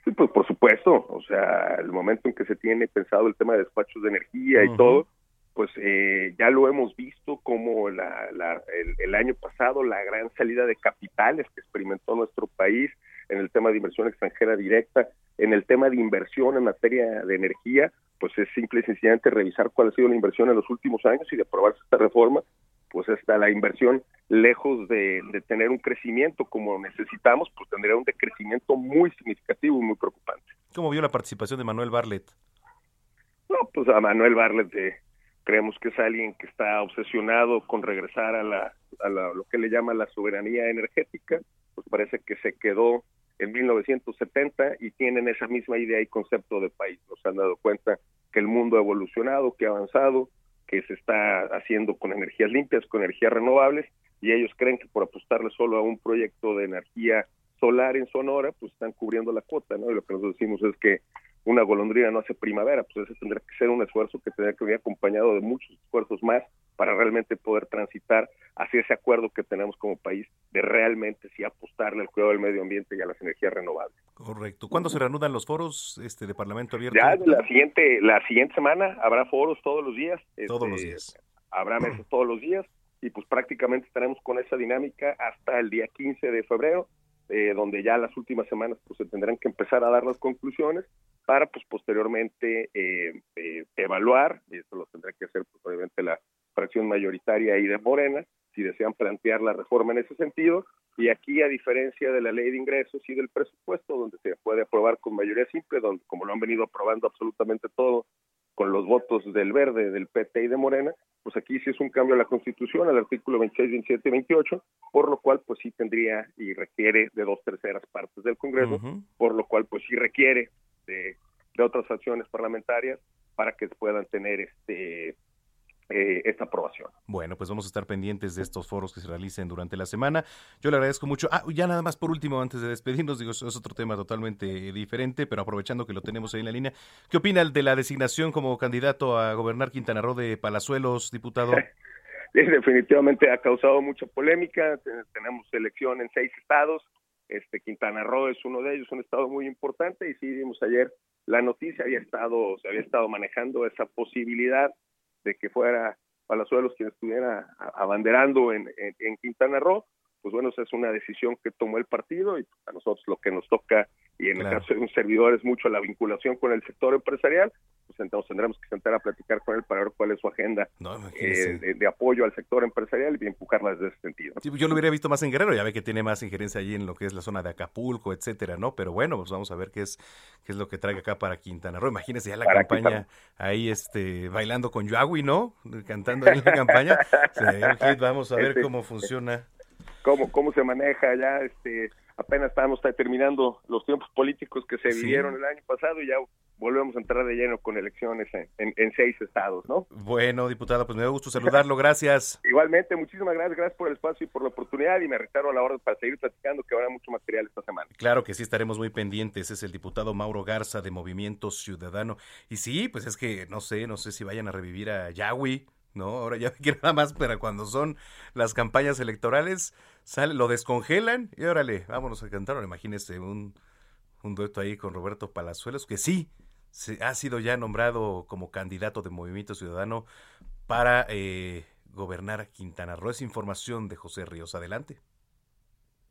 Sí, pues por supuesto, o sea, el momento en que se tiene pensado el tema de despachos de energía y Ujú. todo, pues eh, ya lo hemos visto como la, la- el, el año pasado la gran salida de capitales que experimentó nuestro país en el tema de inversión extranjera directa, en el tema de inversión en materia de energía, pues es simple y sencillamente revisar cuál ha sido la inversión en los últimos años y de aprobarse esta reforma, pues está la inversión lejos de, de tener un crecimiento como necesitamos, pues tendría un decrecimiento muy significativo y muy preocupante. ¿Cómo vio la participación de Manuel Barlet? No, pues a Manuel Barlet eh, creemos que es alguien que está obsesionado con regresar a, la, a la- lo que le llama la soberanía energética, pues parece que se quedó en 1970 y tienen esa misma idea y concepto de país. Nos han dado cuenta que el mundo ha evolucionado, que ha avanzado, que se está haciendo con energías limpias, con energías renovables, y ellos creen que por apostarle solo a un proyecto de energía solar en Sonora, pues están cubriendo la cuota, ¿no? Y lo que nosotros decimos es que una golondrina no hace primavera, pues ese tendrá que ser un esfuerzo que tendrá que venir acompañado de muchos esfuerzos más para realmente poder transitar hacia ese acuerdo que tenemos como país de realmente sí apostarle al cuidado del medio ambiente y a las energías renovables. Correcto. ¿Cuándo se reanudan los foros este, de Parlamento Abierto? Ya la siguiente la siguiente semana habrá foros todos los días. Todos este, los días. Habrá mesas todos los días y pues prácticamente estaremos con esa dinámica hasta el día 15 de febrero, eh, donde ya las últimas semanas pues se tendrán que empezar a dar las conclusiones para pues posteriormente eh, eh, evaluar, y esto lo tendrá que hacer pues obviamente la fracción mayoritaria ahí de Morena, si desean plantear la reforma en ese sentido, y aquí a diferencia de la ley de ingresos y del presupuesto, donde se puede aprobar con mayoría simple, donde como lo han venido aprobando absolutamente todo con los votos del Verde, del PT y de Morena, pues aquí sí es un cambio a la Constitución, al artículo 26, 27 y 28, por lo cual pues sí tendría y requiere de dos terceras partes del Congreso, por lo cual pues sí requiere de, de otras acciones parlamentarias para que puedan tener este eh, esta aprobación. Bueno, pues vamos a estar pendientes de estos foros que se realicen durante la semana. Yo le agradezco mucho. Ah, ya nada más por último, antes de despedirnos, digo, es otro tema totalmente diferente, pero aprovechando que lo tenemos ahí en la línea, ¿qué opina el de la designación como candidato a gobernar Quintana Roo de Palazuelos, diputado? Sí, definitivamente ha causado mucha polémica. Ten- Tenemos elección en seis estados. Este Quintana Roo es uno de ellos, un estado muy importante. Y sí vimos ayer la noticia, había estado, se había estado manejando esa posibilidad de que fuera Palazuelos quien estuviera abanderando en, en, en Quintana Roo. Pues bueno, esa es una decisión que tomó el partido y a nosotros lo que nos toca, y en Claro. el caso de un servidor es mucho la vinculación con el sector empresarial, pues entonces tendremos que sentar a platicar con él para ver cuál es su agenda No, eh, de, de apoyo al sector empresarial y empujarla desde ese sentido. Sí, yo lo hubiera visto más en Guerrero, ya ve que tiene más injerencia allí en lo que es la zona de Acapulco, etcétera, ¿no? Pero bueno, pues vamos a ver qué es qué es lo que trae acá para Quintana Roo. Imagínese ya la Para campaña Quintana. ahí este bailando con Yagui, ¿no? Cantando ahí en la campaña. Vamos a ver Este- cómo funciona. ¿Cómo, cómo se maneja ya? Este, apenas estamos terminando los tiempos políticos que se Sí. vivieron el año pasado y ya volvemos a entrar de lleno con elecciones en, en- en seis estados, ¿no? Bueno, diputado, pues me da gusto saludarlo, gracias. Igualmente, muchísimas gracias, gracias por el espacio y por la oportunidad y me reitero a la hora para seguir platicando que habrá mucho material esta semana. Claro que sí, estaremos muy pendientes. Es el diputado Mauro Garza de Movimiento Ciudadano. Y sí, pues es que no sé, no sé si vayan a revivir a Yahweh, ¿no? Ahora ya que nada más, pero cuando son las campañas electorales, sale, lo descongelan y órale, vámonos a cantar. Imagínese un, un dueto ahí con Roberto Palazuelos, que sí, se, ha sido ya nombrado como candidato de Movimiento Ciudadano para eh, gobernar Quintana Roo. Es información de José Ríos. Adelante.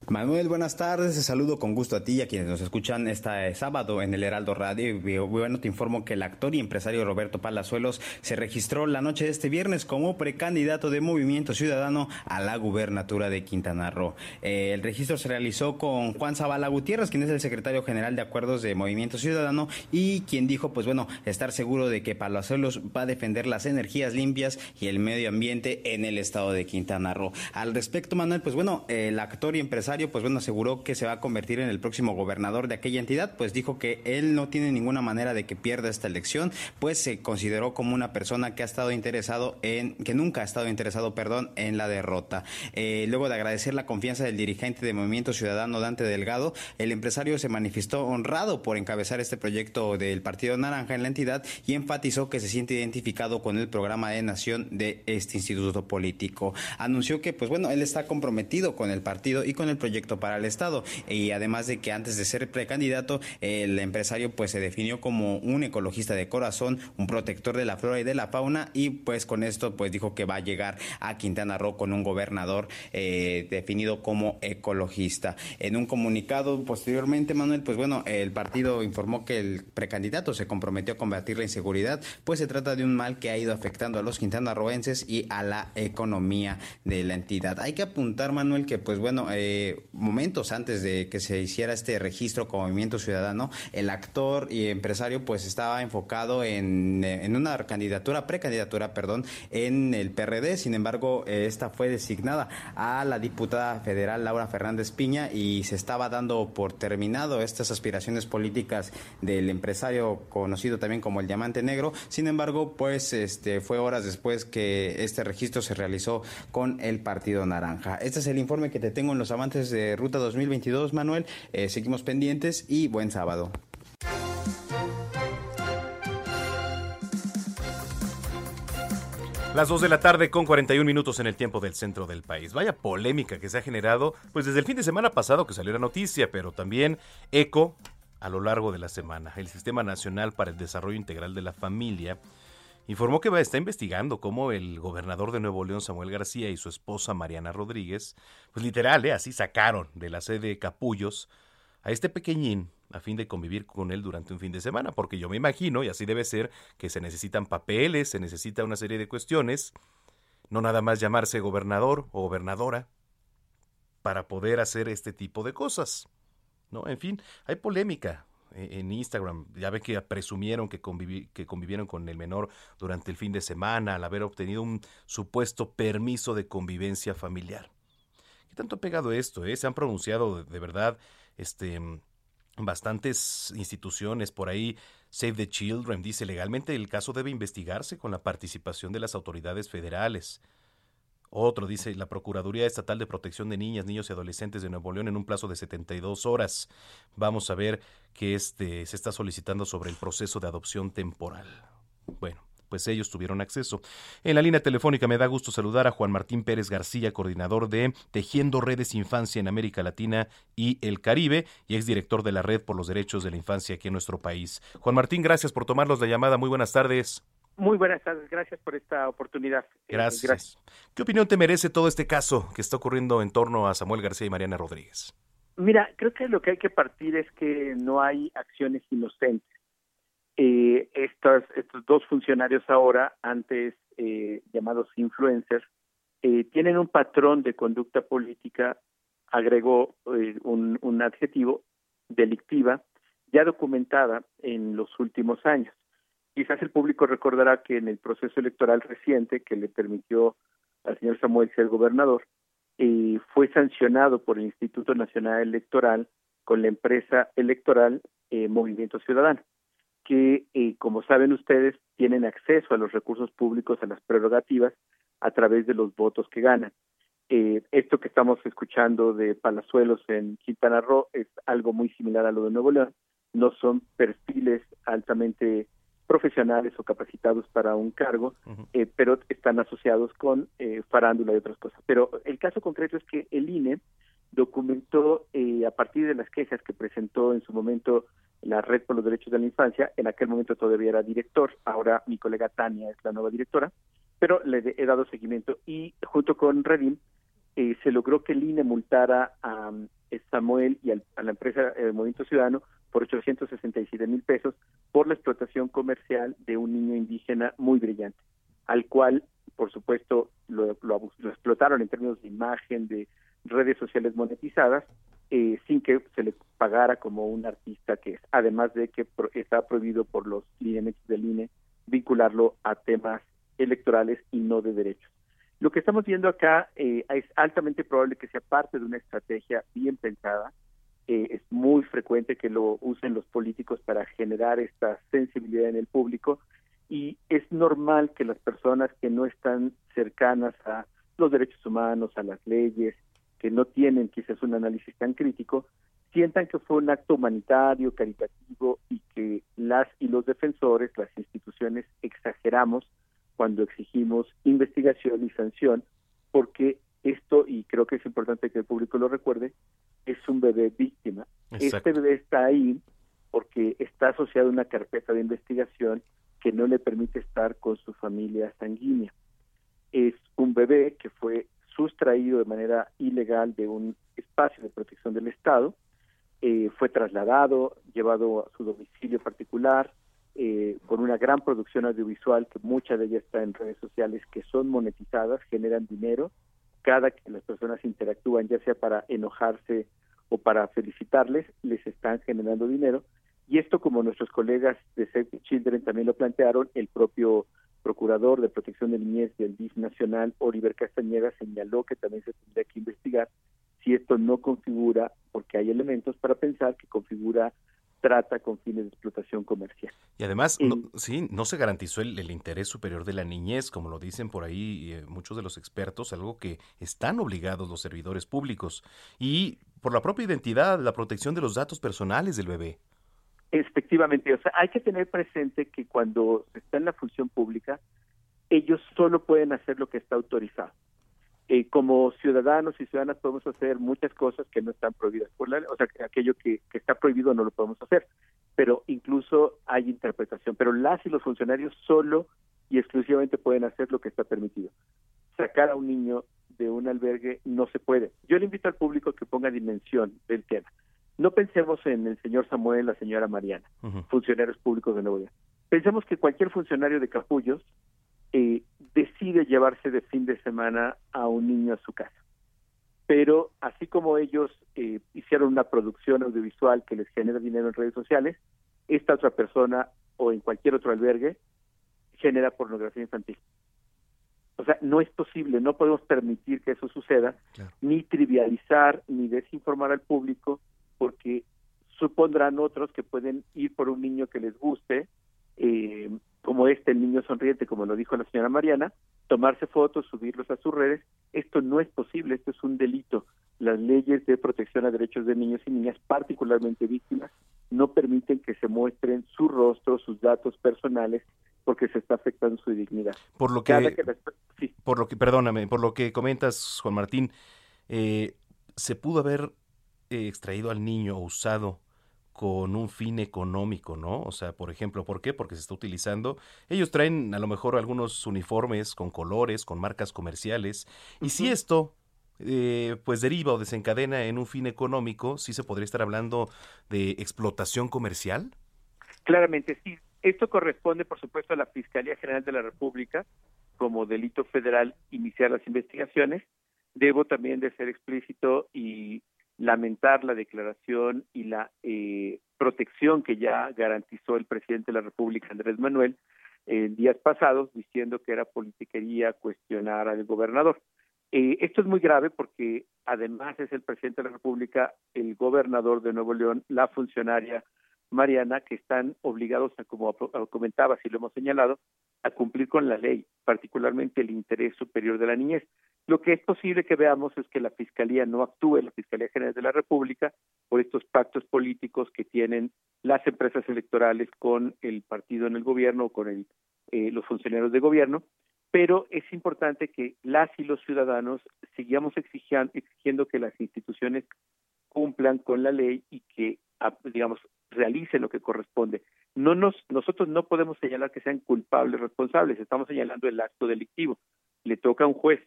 Manuel, buenas tardes. Te saludo con gusto a ti y a quienes nos escuchan este sábado en el Heraldo Radio. Bueno, te informo que el actor y empresario Roberto Palazuelos se registró la noche de este viernes como precandidato de Movimiento Ciudadano a la gubernatura de Quintana Roo. Eh, el registro se realizó con Juan Zavala Gutiérrez, quien es el secretario general de Acuerdos de Movimiento Ciudadano y quien dijo, pues bueno, estar seguro de que Palazuelos va a defender las energías limpias y el medio ambiente en el estado de Quintana Roo. Al respecto, Manuel, pues bueno, el actor y empresario pues bueno, aseguró que se va a convertir en el próximo gobernador de aquella entidad, pues dijo que él no tiene ninguna manera de que pierda esta elección, pues se consideró como una persona que ha estado interesado en, que nunca ha estado interesado, perdón, en la derrota. Eh, luego de agradecer la confianza del dirigente de Movimiento Ciudadano, Dante Delgado, el empresario se manifestó honrado por encabezar este proyecto del Partido Naranja en la entidad y enfatizó que se siente identificado con el programa de nación de este instituto político. Anunció que, pues bueno, él está comprometido con el partido y con el proyecto para el Estado. Y además de que antes de ser precandidato, el empresario pues se definió como un ecologista de corazón, un protector de la flora y de la fauna y pues con esto pues dijo que va a llegar a Quintana Roo con un gobernador eh, definido como ecologista. En un comunicado posteriormente, Manuel, pues bueno, el partido informó que el precandidato se comprometió a combatir la inseguridad, pues se trata de un mal que ha ido afectando a los quintanarroenses y a la economía de la entidad. Hay que apuntar, Manuel, que pues bueno, eh, momentos antes de que se hiciera este registro como movimiento ciudadano, el actor y empresario pues estaba enfocado en, en una candidatura, precandidatura, perdón, en el PRD. Sin embargo, esta fue designada a la diputada federal Laura Fernández Piña y se estaba dando por terminado estas aspiraciones políticas del empresario conocido también como el Diamante Negro. Sin embargo, pues este fue horas después que este registro se realizó con el Partido Naranja. Este es el informe que te tengo en los de Ruta 2022, Manuel. Eh, seguimos pendientes y buen sábado. Las 2 de la tarde con 41 minutos en el tiempo del centro del país. Vaya polémica que se ha generado, pues desde el fin de semana pasado que salió la noticia, pero también eco a lo largo de la semana. El Sistema Nacional para el Desarrollo Integral de la Familia informó que está investigando cómo el gobernador de Nuevo León, Samuel García, y su esposa Mariana Rodríguez, pues literal, ¿eh? así sacaron de la sede de Capullos a este pequeñín a fin de convivir con él durante un fin de semana, porque yo me imagino, y así debe ser, que se necesitan papeles, se necesita una serie de cuestiones, no nada más llamarse gobernador o gobernadora para poder hacer este tipo de cosas. ¿No? En fin, hay polémica en Instagram. Ya ve que presumieron que, convivieron con el menor durante el fin de semana al haber obtenido un supuesto permiso de convivencia familiar. ¿Qué tanto ha pegado esto? Eh? Se han pronunciado de, verdad este, bastantes instituciones por ahí. Save the Children dice legalmente el caso debe investigarse con la participación de las autoridades federales. Otro dice la Procuraduría Estatal de Protección de Niñas, Niños y Adolescentes de Nuevo León en un plazo de 72 horas. Vamos a ver qué este, se está solicitando sobre el proceso de adopción temporal. Bueno, pues ellos tuvieron acceso. En la línea telefónica me da gusto saludar a Juan Martín Pérez García, coordinador de Tejiendo Redes Infancia en América Latina y el Caribe y exdirector de la Red por los Derechos de la Infancia aquí en nuestro país. Juan Martín, gracias por tomarlos la llamada. Muy buenas tardes. Muy buenas tardes, gracias por esta oportunidad. Eh, gracias. ¿Qué opinión te merece todo este caso que está ocurriendo en torno a Samuel García y Mariana Rodríguez? Mira, creo que lo que hay que partir es que no hay acciones inocentes. Eh, estos, estos dos funcionarios ahora, antes eh, llamados influencers, tienen un patrón de conducta política, agregó un, un adjetivo, delictiva, ya documentada en los últimos años. Quizás el público recordará que en el proceso electoral reciente que le permitió al señor Samuel ser gobernador, eh, fue sancionado por el Instituto Nacional Electoral con la empresa electoral eh, Movimiento Ciudadano, que, eh, como saben ustedes, tienen acceso a los recursos públicos, a las prerrogativas, a través de los votos que ganan. esto que estamos escuchando de Palazuelos en Quintana Roo es algo muy similar a lo de Nuevo León. No son perfiles altamente profesionales o capacitados para un cargo, eh, pero están asociados con eh, farándula y otras cosas. Pero el caso concreto es que el INE documentó eh, a partir de las quejas que presentó en su momento la Red por los Derechos de la Infancia, en aquel momento todavía era director, ahora mi colega Tania es la nueva directora, pero le he dado seguimiento y junto con Redim eh, se logró que el INE multara a, Samuel y a la empresa el Movimiento Ciudadano por 867 mil pesos por la explotación comercial de un niño indígena muy brillante, al cual, por supuesto, lo, lo, explotaron en términos de imagen, de redes sociales monetizadas, eh, sin que se le pagara como un artista que es, además de que está prohibido por los lineamientos del INE vincularlo a temas electorales y no de derechos. Lo que estamos viendo acá eh, es altamente probable que sea parte de una estrategia bien pensada. Eh, es muy frecuente que lo usen los políticos para generar esta sensibilidad en el público y es normal que las personas que no están cercanas a los derechos humanos, a las leyes, que no tienen quizás un análisis tan crítico, sientan que fue un acto humanitario, caritativo y que las y los defensores, las instituciones, exageramos cuando exigimos investigación y sanción, porque esto, y creo que es importante que el público lo recuerde, es un bebé víctima. Este bebé está ahí porque está asociado a una carpeta de investigación que no le permite estar con su familia sanguínea. Es un bebé que fue sustraído de manera ilegal de un espacio de protección del Estado, eh, fue trasladado, llevado a su domicilio particular, eh, con una gran producción audiovisual que mucha de ella está en redes sociales que son monetizadas, generan dinero. Cada que las personas interactúan, ya sea para enojarse o para felicitarles, les están generando dinero. Y esto, como nuestros colegas de Save Children también lo plantearon, el propio procurador de protección de niñez del DIF nacional, Oliver Castañeda, señaló que también se tendría que investigar si esto no configura, porque hay elementos para pensar que configura trata con fines de explotación comercial. Y además, no, sí, no se garantizó el, interés superior de la niñez, como lo dicen por ahí eh, muchos de los expertos, algo que están obligados los servidores públicos. Y por la propia identidad, la protección de los datos personales del bebé. Efectivamente, o sea, hay que tener presente que cuando está en la función pública, ellos solo pueden hacer lo que está autorizado. Eh, como ciudadanos y ciudadanas podemos hacer muchas cosas que no están prohibidas por la ley, o sea, que aquello que, está prohibido no lo podemos hacer, pero incluso hay interpretación, pero las y los funcionarios solo y exclusivamente pueden hacer lo que está permitido. Sacar a un niño de un albergue no se puede. Yo le invito al público que ponga dimensión del tema. No pensemos en el señor Samuel, la señora Mariana, funcionarios públicos de Nuevo León. Pensemos que cualquier funcionario de Capullos eh, decide llevarse de fin de semana a un niño a su casa. Pero así como ellos eh, hicieron una producción audiovisual que les genera dinero en redes sociales, esta otra persona o en cualquier otro albergue genera pornografía infantil. O sea, no es posible, no podemos permitir que eso suceda, ni trivializar, ni desinformar al público, porque supondrán otros que pueden ir por un niño que les guste, eh, como este, el niño sonriente, como lo dijo la señora Mariana, tomarse fotos, subirlos a sus redes. Esto no es posible, esto es un delito. Las leyes de protección a derechos de niños y niñas, particularmente víctimas, no permiten que se muestren su rostro, sus datos personales, porque se está afectando su dignidad. Por lo que, por lo que, perdóname, por lo que comentas, Juan Martín, eh, se pudo haber eh, extraído al niño o usado con un fin económico, ¿no? O sea, por ejemplo, ¿por qué? Porque se está utilizando. Ellos traen a lo mejor algunos uniformes con colores, con marcas comerciales. Y si esto, eh, pues deriva o desencadena en un fin económico, ¿sí se podría estar hablando de explotación comercial? Claramente, sí. Esto corresponde, por supuesto, a la Fiscalía General de la República como delito federal iniciar las investigaciones. Debo también de ser explícito y lamentar la declaración y la eh, protección que ya garantizó el presidente de la República, Andrés Manuel, en días pasados, diciendo que era politiquería cuestionar al gobernador. Eh, esto es muy grave porque además es el presidente de la República, el gobernador de Nuevo León, la funcionaria Mariana, que están obligados a, como comentaba, si lo hemos señalado, a cumplir con la ley, particularmente el interés superior de la niñez. Lo que es posible que veamos es que la Fiscalía no actúe, la Fiscalía General de la República, por estos pactos políticos que tienen las empresas electorales con el partido en el gobierno o con el, eh, los funcionarios de gobierno, pero es importante que las y los ciudadanos sigamos exigiendo, que las instituciones cumplan con la ley y que, ah, digamos, realicen lo que corresponde. No nos, nosotros no podemos señalar que sean culpables responsables, estamos señalando el acto delictivo. Le toca a un juez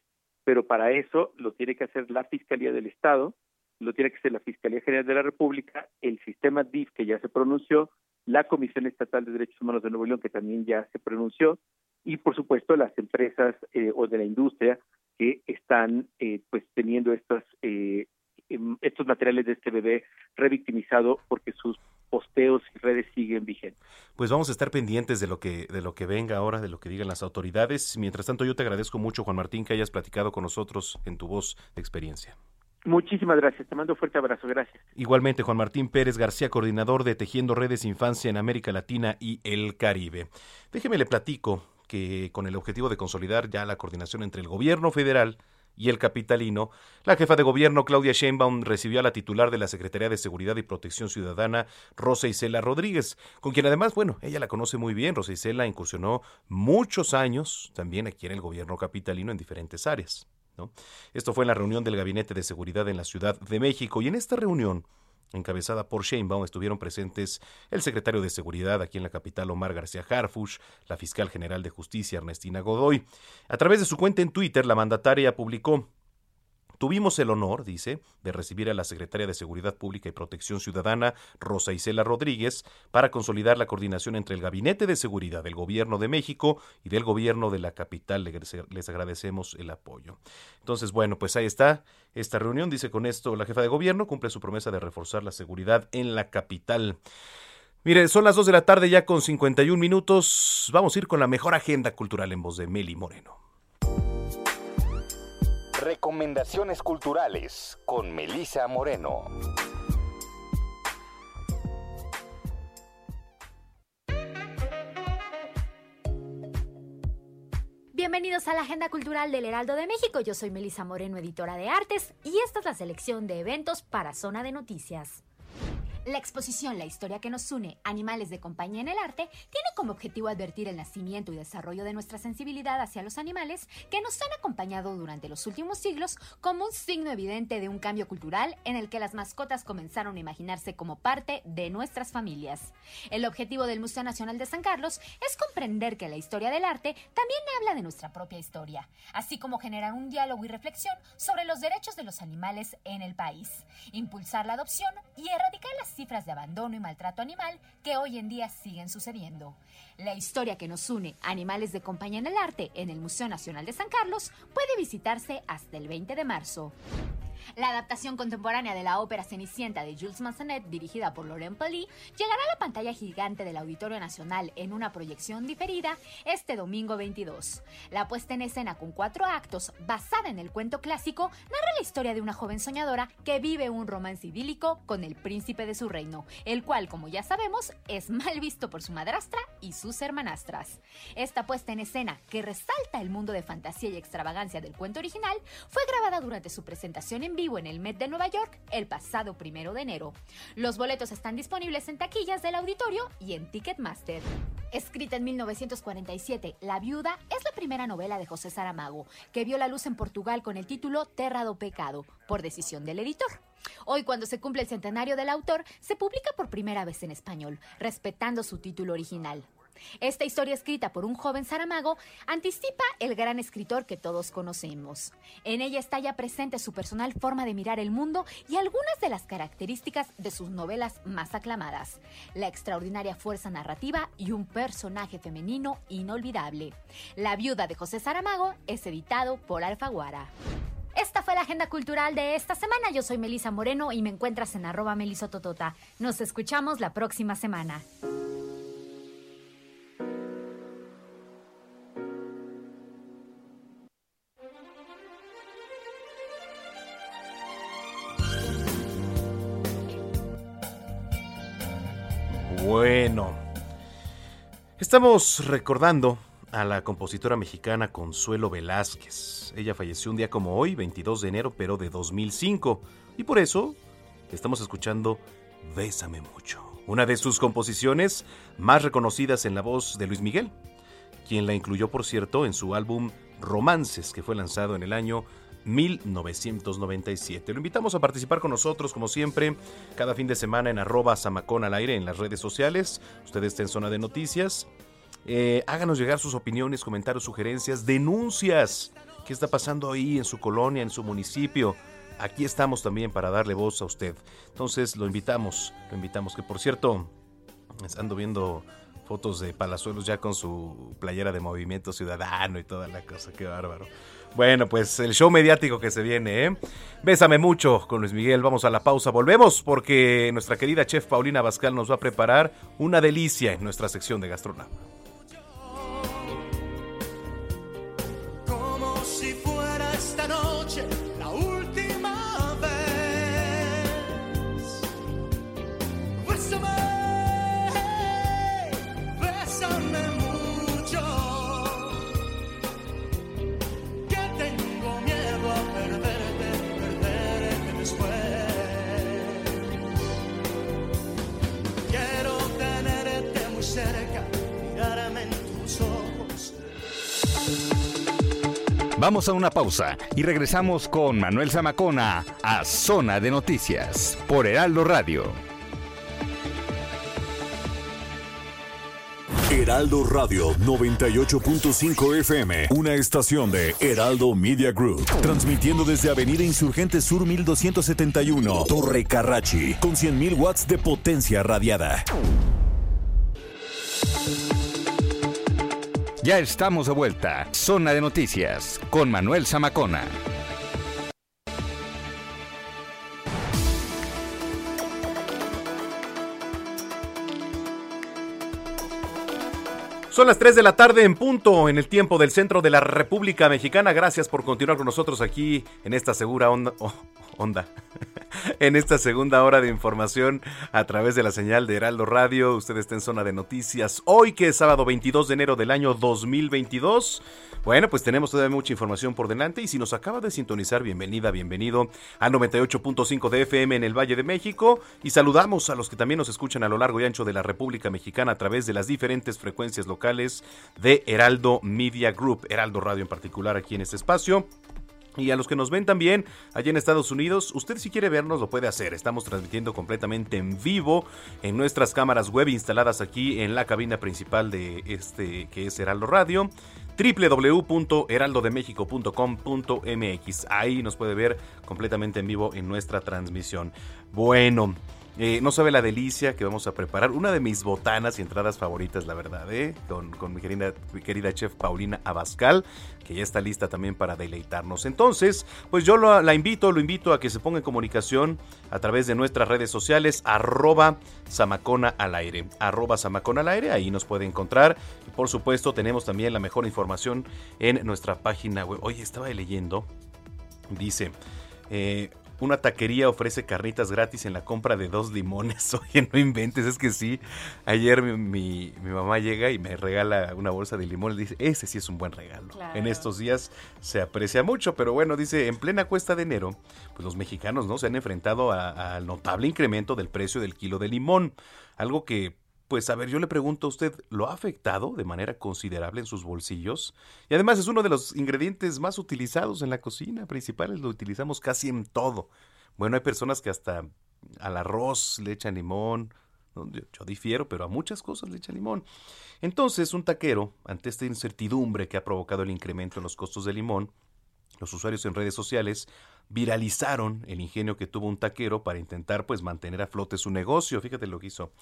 pero para eso lo tiene que hacer la Fiscalía del Estado, lo tiene que hacer la Fiscalía General de la República, el sistema DIF que ya se pronunció, la Comisión Estatal de Derechos Humanos de Nuevo León que también ya se pronunció y por supuesto las empresas eh, o de la industria que están eh, pues teniendo estas eh, em, estos materiales de este bebé revictimizado porque sus posteos y redes siguen vigentes. Pues vamos a estar pendientes de lo que de lo que venga ahora, de lo que digan las autoridades. Mientras tanto, yo te agradezco mucho, Juan Martín, que hayas platicado con nosotros en tu voz de experiencia. Muchísimas gracias, te mando un fuerte abrazo, gracias. Igualmente, Juan Martín Pérez García, coordinador de Tejiendo Redes Infancia en América Latina y el Caribe. Déjeme le platico que con el objetivo de consolidar ya la coordinación entre el gobierno federal y el capitalino, la jefa de gobierno Claudia Sheinbaum recibió a la titular de la Secretaría de Seguridad y Protección Ciudadana, Rosa Isela Rodríguez, con quien además, bueno, ella la conoce muy bien. Rosa Isela incursionó muchos años también aquí en el gobierno capitalino en diferentes áreas. ¿no? Esto fue en la reunión del Gabinete de Seguridad en la Ciudad de México y en esta reunión encabezada por Sheinbaum, estuvieron presentes el secretario de Seguridad aquí en la capital, Omar García Harfush, la fiscal general de Justicia, Ernestina Godoy. A través de su cuenta en Twitter, la mandataria publicó Tuvimos el honor, dice, de recibir a la secretaria de Seguridad Pública y Protección Ciudadana, Rosa Isela Rodríguez, para consolidar la coordinación entre el Gabinete de Seguridad del Gobierno de México y del Gobierno de la capital. Les agradecemos el apoyo. Entonces, bueno, pues ahí está esta reunión. Dice con esto la jefa de gobierno cumple su promesa de reforzar la seguridad en la capital. Mire, son las 2 de la tarde ya con 51 minutos. Vamos a ir con la mejor agenda cultural en voz de Meli Moreno. Recomendaciones culturales con Melisa Moreno. Bienvenidos a la Agenda Cultural del Heraldo de México. Yo soy Melisa Moreno, editora de artes, y esta es la selección de eventos para Zona de Noticias. La exposición La historia que nos une, animales de compañía en el arte, tiene como objetivo advertir el nacimiento y desarrollo de nuestra sensibilidad hacia los animales que nos han acompañado durante los últimos siglos como un signo evidente de un cambio cultural en el que las mascotas comenzaron a imaginarse como parte de nuestras familias. El objetivo del Museo Nacional de San Carlos es comprender que la historia del arte también habla de nuestra propia historia, así como generar un diálogo y reflexión sobre los derechos de los animales en el país, impulsar la adopción y erradicar las cifras de abandono y maltrato animal que hoy en día siguen sucediendo. La historia que nos une Animales de Compañía en el Arte en el Museo Nacional de San Carlos puede visitarse hasta el 20 de marzo. La adaptación contemporánea de la ópera Cenicienta de Jules Massenet, dirigida por Laurent Pally, llegará a la pantalla gigante del Auditorio Nacional en una proyección diferida este domingo 22. La puesta en escena con cuatro actos, basada en el cuento clásico, narra la historia de una joven soñadora que vive un romance idílico con el príncipe de su reino, el cual, como ya sabemos, es mal visto por su madrastra y sus hermanastras. Esta puesta en escena, que resalta el mundo de fantasía y extravagancia del cuento original, fue grabada durante su presentación en vivo en el Met de Nueva York el pasado primero de enero. Los boletos están disponibles en taquillas del auditorio y en Ticketmaster. Escrita en 1947, La Viuda es la primera novela de José Saramago, que vio la luz en Portugal con el título Terra do Pecado, por decisión del editor. Hoy, cuando se cumple el centenario del autor, se publica por primera vez en español, respetando su título original. Esta historia escrita por un joven Saramago anticipa el gran escritor que todos conocemos. En ella está ya presente su personal forma de mirar el mundo y algunas de las características de sus novelas más aclamadas. La extraordinaria fuerza narrativa y un personaje femenino inolvidable. La viuda de José Saramago es editado por Alfaguara. Esta fue la agenda cultural de esta semana. Yo soy Melisa Moreno y me encuentras en arroba melisototota. Nos escuchamos la próxima semana. Estamos recordando a la compositora mexicana Consuelo Velázquez. Ella falleció un día como hoy, 22 de enero, pero de 2005. Y por eso estamos escuchando Bésame mucho, una de sus composiciones más reconocidas en la voz de Luis Miguel, quien la incluyó, por cierto, en su álbum Romances, que fue lanzado en el año 1997. Lo invitamos a participar con nosotros, como siempre, cada fin de semana en arroba Samacón al aire en las redes sociales. Usted está en zona de noticias. Eh, háganos llegar sus opiniones, comentarios, sugerencias, denuncias ¿Qué está pasando ahí en su colonia, en su municipio? Aquí estamos también para darle voz a usted. Entonces lo invitamos, lo invitamos, que por cierto, ando viendo fotos de Palazuelos ya con su playera de Movimiento Ciudadano y toda la cosa, qué bárbaro. Bueno, pues el show mediático que se viene, ¿eh? Bésame mucho con Luis Miguel, vamos a la pausa, volvemos porque nuestra querida chef Paulina Bascal nos va a preparar una delicia en nuestra sección de gastronomía. Vamos a una pausa y regresamos con Manuel Zamacona a Zona de Noticias por Heraldo Radio. Heraldo Radio 98.5 FM, una estación de Heraldo Media Group, transmitiendo desde Avenida Insurgente Sur 1271, Torre Carrachi, con 100.000 watts de potencia radiada. Ya estamos de vuelta. Zona de Noticias con Manuel Zamacona. Son las 3 de la tarde en punto en el tiempo del centro de la República Mexicana. Gracias por continuar con nosotros aquí en esta segura onda. Oh, onda. en esta segunda hora de información a través de la señal de Heraldo Radio. Usted está en zona de noticias. Hoy que es sábado 22 de enero del año 2022. Bueno, pues tenemos todavía mucha información por delante y si nos acaba de sintonizar, bienvenida, bienvenido a 98.5 de FM en el Valle de México y saludamos a los que también nos escuchan a lo largo y ancho de la República Mexicana a través de las diferentes frecuencias locales de Heraldo Media Group, Heraldo Radio en particular aquí en este espacio. Y a los que nos ven también allá en Estados Unidos, usted si quiere vernos lo puede hacer. Estamos transmitiendo completamente en vivo en nuestras cámaras web instaladas aquí en la cabina principal de este que es Heraldo Radio www.heraldodemexico.com.mx. Ahí nos puede ver completamente en vivo en nuestra transmisión. Bueno, eh, no sabe la delicia que vamos a preparar. Una de mis botanas y entradas favoritas, la verdad, ¿eh? con, mi, querida, chef Paulina Abascal, que ya está lista también para deleitarnos. Entonces, pues yo la invito, lo invito a que se ponga en comunicación a través de nuestras redes sociales, arroba Samacona al aire, arroba Samacona al aire, ahí nos puede encontrar. Y por supuesto, tenemos también la mejor información en nuestra página web. Oye, estaba leyendo, dice... Eh, una taquería ofrece carnitas gratis en la compra de dos limones. Oye, no inventes, es que sí. Ayer mi, mamá llega y me regala una bolsa de limones. Dice, ese sí es un buen regalo. En estos días se aprecia mucho, pero bueno, dice, en plena cuesta de enero, pues los mexicanos no se han enfrentado al notable incremento del precio del kilo de limón. Algo que pues a ver, yo le pregunto a usted, ¿lo ha afectado de manera considerable en sus bolsillos? Y además es uno de los ingredientes más utilizados en la cocina, principales lo utilizamos casi en todo. Bueno, hay personas que hasta al arroz le echan limón, yo, difiero, pero a muchas cosas le echan limón. Entonces, un taquero, ante esta incertidumbre que ha provocado el incremento en los costos de limón, los usuarios en redes sociales viralizaron el ingenio que tuvo un taquero para intentar pues mantener a flote su negocio. Fíjate lo que hizo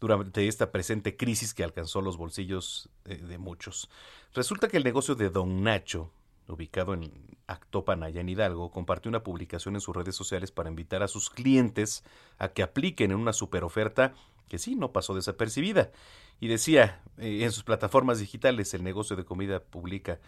durante esta presente crisis que alcanzó los bolsillos de, muchos. Resulta que el negocio de Don Nacho, ubicado en Actopan, allá en Hidalgo, compartió una publicación en sus redes sociales para invitar a sus clientes a que apliquen en una superoferta que sí, no pasó desapercibida. Y decía, eh, en sus plataformas digitales, el negocio de comida publica,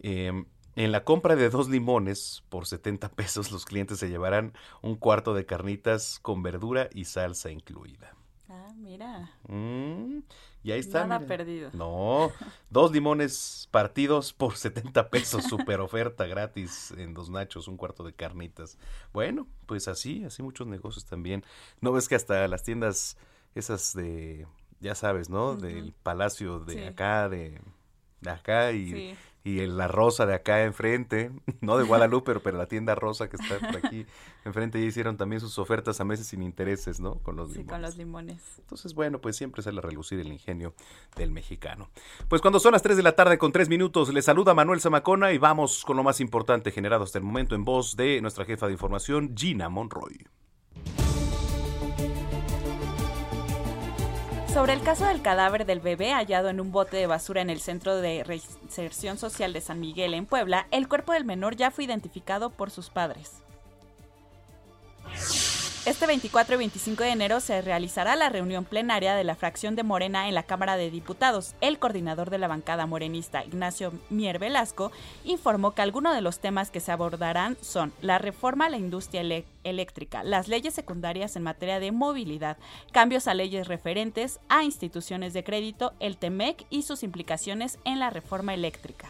em, en la compra de dos limones por 70 pesos, los clientes se llevarán un cuarto de carnitas con verdura y salsa incluida. Ah, mira. Mm, y ahí está. Nada perdido. No, dos limones partidos por 70 pesos, super oferta gratis en Dos Nachos, un cuarto de carnitas. Bueno, pues así, así muchos negocios también. ¿No ves que hasta las tiendas esas de, ya sabes, ¿no? Del palacio de acá, de, acá y y la rosa de acá enfrente, no de Guadalupe, pero, la tienda rosa que está por aquí enfrente, ya hicieron también sus ofertas a meses sin intereses, ¿no? Con los sí, limones. con los limones. Entonces, bueno, pues siempre sale a relucir el ingenio del mexicano. Pues cuando son las 3 de la tarde con 3 minutos, le saluda Manuel Zamacona y vamos con lo más importante generado hasta el momento en voz de nuestra jefa de información, Gina Monroy. Sobre el caso del cadáver del bebé hallado en un bote de basura en el Centro de Reinserción Social de San Miguel en Puebla, el cuerpo del menor ya fue identificado por sus padres. Este 24 y 25 de enero se realizará la reunión plenaria de la fracción de Morena en la Cámara de Diputados. El coordinador de la bancada morenista, Ignacio Mier Velasco, informó que algunos de los temas que se abordarán son la reforma a la industria eléctrica, las leyes secundarias en materia de movilidad, cambios a leyes referentes a instituciones de crédito, el TEMEC y sus implicaciones en la reforma eléctrica.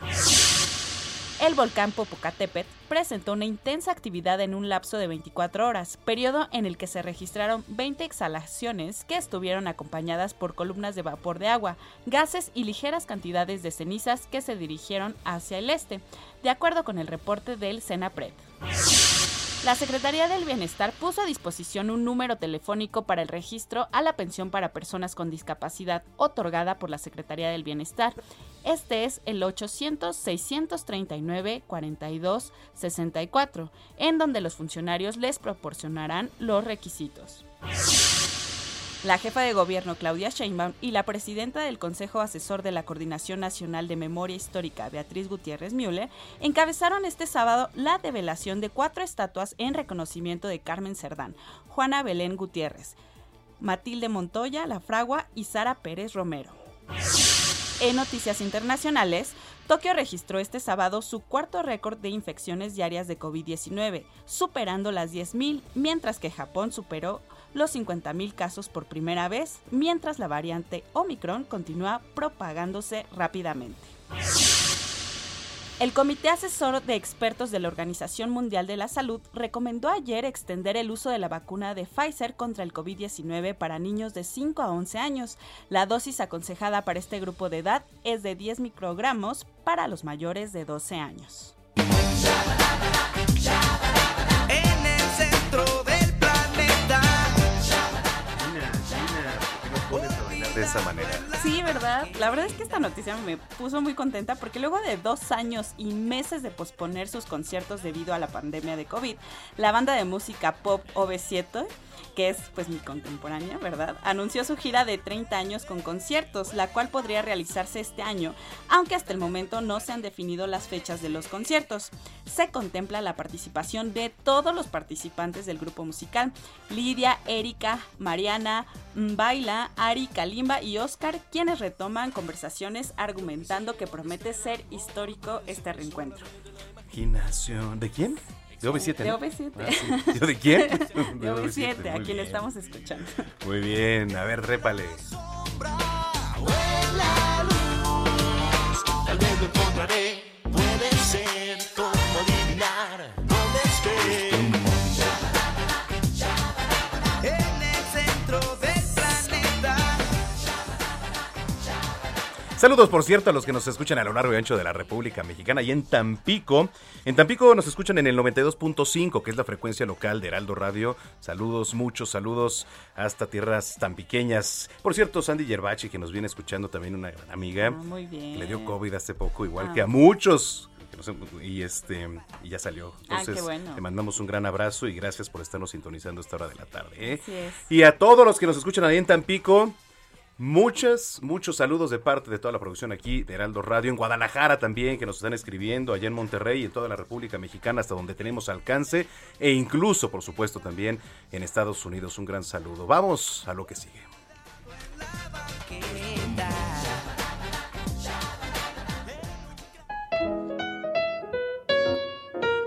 El volcán Popocatépetl presentó una intensa actividad en un lapso de 24 horas, periodo en el que se registraron 20 exhalaciones que estuvieron acompañadas por columnas de vapor de agua, gases y ligeras cantidades de cenizas que se dirigieron hacia el este, de acuerdo con el reporte del Senapred. La Secretaría del Bienestar puso a disposición un número telefónico para el registro a la pensión para personas con discapacidad otorgada por la Secretaría del Bienestar. Este es el 800-639-4264, en donde los funcionarios les proporcionarán los requisitos. La jefa de gobierno Claudia Sheinbaum y la presidenta del Consejo Asesor de la Coordinación Nacional de Memoria Histórica Beatriz Gutiérrez Müller encabezaron este sábado la develación de cuatro estatuas en reconocimiento de Carmen Cerdán, Juana Belén Gutiérrez, Matilde Montoya, La Fragua y Sara Pérez Romero. En noticias internacionales, Tokio registró este sábado su cuarto récord de infecciones diarias de COVID-19, superando las 10.000, mientras que Japón superó los 50.000 casos por primera vez, mientras la variante Omicron continúa propagándose rápidamente. El Comité Asesor de Expertos de la Organización Mundial de la Salud recomendó ayer extender el uso de la vacuna de Pfizer contra el COVID-19 para niños de 5 a 11 años. La dosis aconsejada para este grupo de edad es de 10 microgramos para los mayores de 12 años. de esa manera. Sí, ¿verdad? La verdad es que esta noticia me puso muy contenta porque luego de dos años y meses de posponer sus conciertos debido a la pandemia de COVID, la banda de música pop OV7 que es pues mi contemporánea, ¿verdad? Anunció su gira de 30 años con conciertos, la cual podría realizarse este año, aunque hasta el momento no se han definido las fechas de los conciertos. Se contempla la participación de todos los participantes del grupo musical, Lidia, Erika, Mariana, Baila, Ari, Kalimba y Oscar, quienes retoman conversaciones argumentando que promete ser histórico este reencuentro. Gimnasio. ¿De quién? De OV7. De OV7. Ah, sí. ¿De quién? De OV7, a quien estamos escuchando. Muy bien, a ver, répale. Saludos, por cierto, a los que nos escuchan a lo largo y ancho de la República Mexicana y en Tampico. En Tampico nos escuchan en el 92.5, que es la frecuencia local de Heraldo Radio. Saludos, muchos saludos hasta tierras tan pequeñas. Por cierto, Sandy Yerbachi, que nos viene escuchando también una gran amiga. Ah, muy bien. Le dio COVID hace poco, igual Ah. que a muchos. Y este y ya salió. Ah, Entonces, qué bueno. le mandamos un gran abrazo y gracias por estarnos sintonizando a esta hora de la tarde. ¿eh? Así es. Y a todos los que nos escuchan ahí en Tampico, muchas, muchos saludos de parte de toda la producción aquí de Heraldo Radio, en Guadalajara también, que nos están escribiendo, allá en Monterrey y en toda la República Mexicana, hasta donde tenemos alcance, e incluso, por supuesto, también en Estados Unidos. Un gran saludo. Vamos a lo que sigue.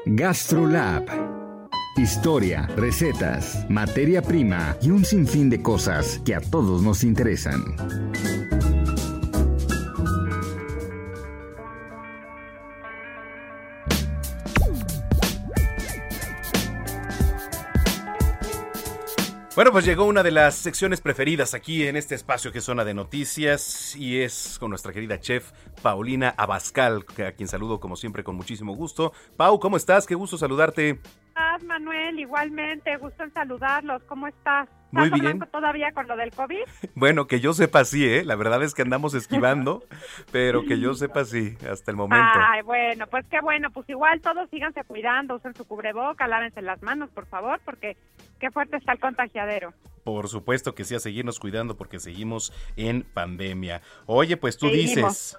GastroLab. Historia, recetas, materia prima y un sinfín de cosas que a todos nos interesan. Bueno, pues llegó una de las secciones preferidas aquí en este espacio que es zona de noticias y es con nuestra querida chef Paulina Abascal, a quien saludo como siempre con muchísimo gusto. Pau, ¿cómo estás? Qué gusto saludarte. Manuel, igualmente, gusto en saludarlos. ¿Cómo estás? Muy bien. todavía con lo del COVID? Bueno, que yo sepa sí, ¿eh? La verdad es que andamos esquivando, pero que yo sepa sí, hasta el momento. Ay, bueno, pues qué bueno. Pues igual todos síganse cuidando, usen su cubreboca, lávense las manos, por favor, porque qué fuerte está el contagiadero. Por supuesto que sí, a seguirnos cuidando porque seguimos en pandemia. Oye, pues tú dices...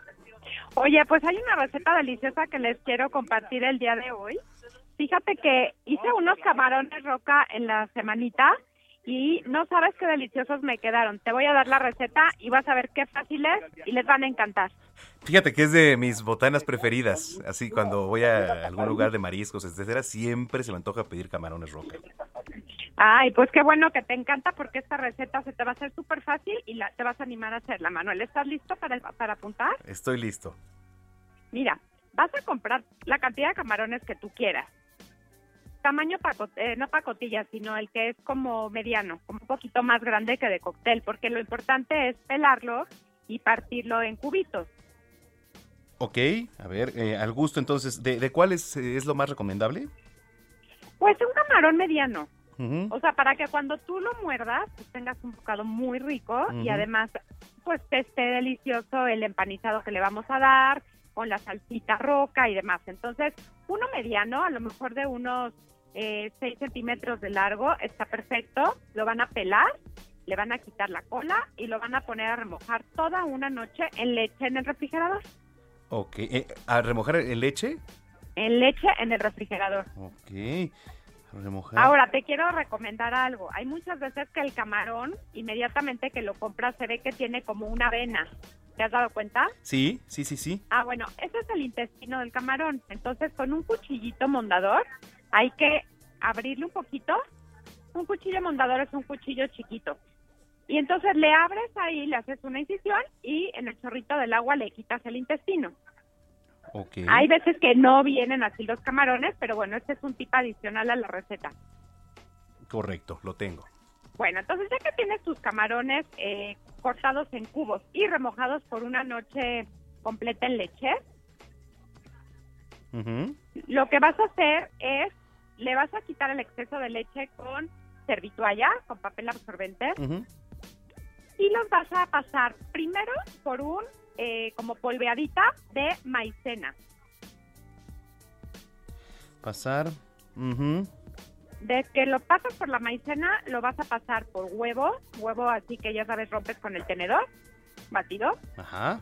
Oye, pues hay una receta deliciosa que les quiero compartir el día de hoy. Fíjate que hice unos camarones roca en la semanita y no sabes qué deliciosos me quedaron. Te voy a dar la receta y vas a ver qué fáciles y les van a encantar. Fíjate que es de mis botanas preferidas. Así cuando voy a algún lugar de mariscos, etcétera, siempre se me antoja pedir camarones roca. Ay, pues qué bueno que te encanta porque esta receta se te va a hacer súper fácil y la, te vas a animar a hacerla. Manuel, ¿estás listo para, para apuntar? Estoy listo. Mira, vas a comprar la cantidad de camarones que tú quieras tamaño eh, no pacotilla, sino el que es como mediano, como un poquito más grande que de cóctel, porque lo importante es pelarlo y partirlo en cubitos. Ok, a ver, eh, al gusto entonces, ¿de, cuál es, es, lo más recomendable? Pues un camarón mediano. O sea, para que cuando tú lo muerdas, pues tengas un bocado muy rico y además, pues esté delicioso el empanizado que le vamos a dar, con la salsita roca y demás. Entonces, uno mediano, a lo mejor de unos eh, 6 centímetros de largo, está perfecto. Lo van a pelar, le van a quitar la cola y lo van a poner a remojar toda una noche en leche en el refrigerador. Ok, eh, ¿a remojar en leche? En leche en el refrigerador. Ok. Remojar. Ahora, te quiero recomendar algo. Hay muchas veces que el camarón, inmediatamente que lo compras, se ve que tiene como una vena. ¿Te has dado cuenta? Sí, sí, sí, sí. Ah, bueno, ese es el intestino del camarón. Entonces, con un cuchillito mondador, hay que abrirle un poquito. Un cuchillo mondador es un cuchillo chiquito. Y entonces le abres ahí, le haces una incisión y en el chorrito del agua le quitas el intestino. Okay. Hay veces que no vienen así los camarones, pero bueno, este es un tip adicional a la receta. Correcto, lo tengo. Bueno, entonces ya que tienes tus camarones eh, cortados en cubos y remojados por una noche completa en leche, lo que vas a hacer es le vas a quitar el exceso de leche con servitualla, con papel absorbente, y los vas a pasar primero por un eh, como polveadita de maicena. Pasar. De que lo pasas por la maicena, lo vas a pasar por huevo, huevo así que ya sabes, rompes con el tenedor, batido. Ajá.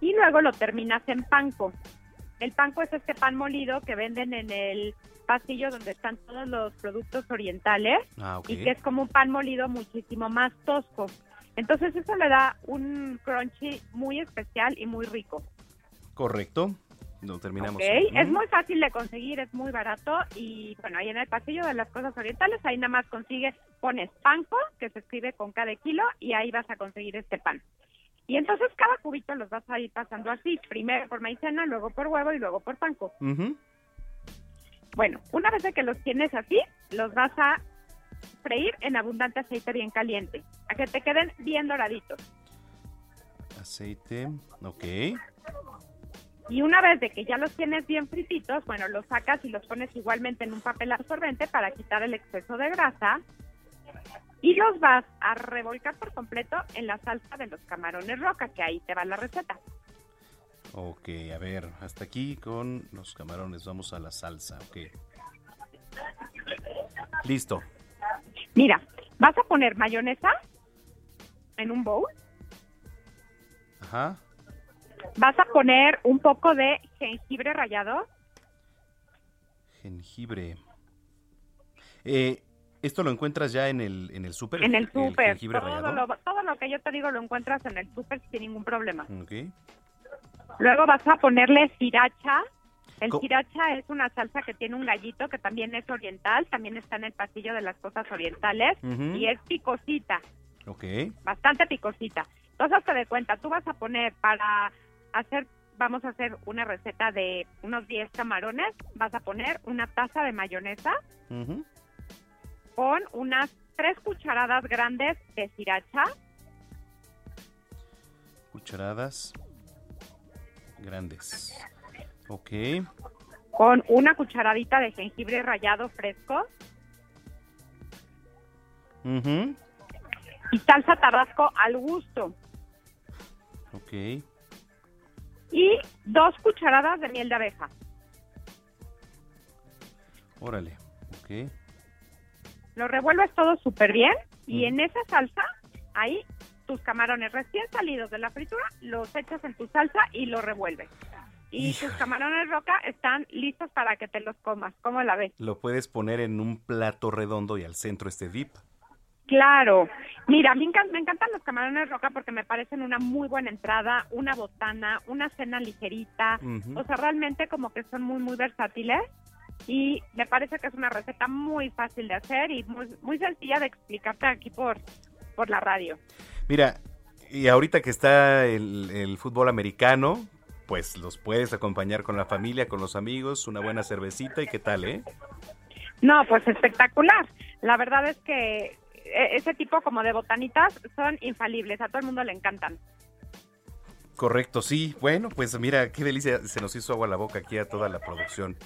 Y luego lo terminas en panco. El panco es este pan molido que venden en el pasillo donde están todos los productos orientales ah, y que es como un pan molido muchísimo más tosco. Entonces eso le da un crunchy muy especial y muy rico. Correcto. Lo terminamos. Okay. Es muy fácil de conseguir, es muy barato y bueno, ahí en el pasillo de las cosas orientales, ahí nada más consigues, pones panco, que se escribe con cada kilo y ahí vas a conseguir este pan. Y entonces cada cubito los vas a ir pasando así, primero por maicena, luego por huevo y luego por panco. Bueno, una vez que los tienes así, los vas a freír en abundante aceite bien caliente, a que te queden bien doraditos. Aceite, ok. Y una vez de que ya los tienes bien frititos, bueno, los sacas y los pones igualmente en un papel absorbente para quitar el exceso de grasa y los vas a revolcar por completo en la salsa de los camarones roca, que ahí te va la receta. Ok, a ver, hasta aquí con los camarones, vamos a la salsa, ok. Listo. Mira, vas a poner mayonesa en un bowl. Ajá. Vas a poner un poco de jengibre rallado. Jengibre. Eh, ¿Esto lo encuentras ya en el, en el súper? En el súper. Todo lo, todo lo que yo te digo lo encuentras en el súper sin ningún problema. Okay. Luego vas a ponerle sriracha. El sriracha es una salsa que tiene un gallito que también es oriental, también está en el pasillo de las cosas orientales y es picosita. Ok. Bastante picosita. Entonces te de cuenta, tú vas a poner para hacer, vamos a hacer una receta de unos 10 camarones, vas a poner una taza de mayonesa con unas tres cucharadas grandes de sriracha, Cucharadas grandes. Ok. con una cucharadita de jengibre rallado fresco y salsa tabasco al gusto. Ok. Y dos cucharadas de miel de abeja. Órale. Ok. Lo revuelves todo súper bien y en esa salsa, ahí tus camarones recién salidos de la fritura, los echas en tu salsa y los revuelves. Y tus camarones roca están listos para que te los comas. ¿Cómo la ves? Lo puedes poner en un plato redondo y al centro este dip. Claro. Mira, me, encan- me encantan los camarones roca porque me parecen una muy buena entrada, una botana, una cena ligerita. O sea, realmente como que son muy, muy versátiles. Y me parece que es una receta muy fácil de hacer y muy, muy sencilla de explicarte aquí por, por la radio. Mira, y ahorita que está el, el fútbol americano, pues los puedes acompañar con la familia, con los amigos, una buena cervecita y qué tal, ¿eh? No, pues espectacular. La verdad es que ese tipo como de botanitas son infalibles, a todo el mundo le encantan. Correcto, sí. Bueno, pues mira, qué delicia. Se nos hizo agua la boca aquí a toda la producción.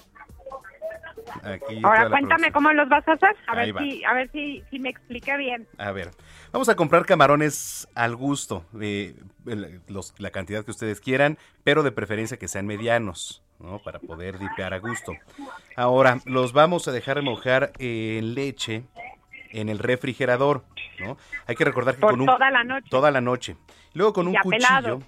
Aquí Ahora cuéntame producción. cómo los vas a hacer, a Ahí ver va. si a ver si, si me expliqué bien. A ver, vamos a comprar camarones al gusto, eh, los- la cantidad que ustedes quieran, pero de preferencia que sean medianos, ¿no? Para poder dipear a gusto. Ahora, los vamos a dejar remojar en leche en el refrigerador, ¿no? Hay que recordar que Por con un... toda la noche. Toda la noche. Luego con un Ya cuchillo...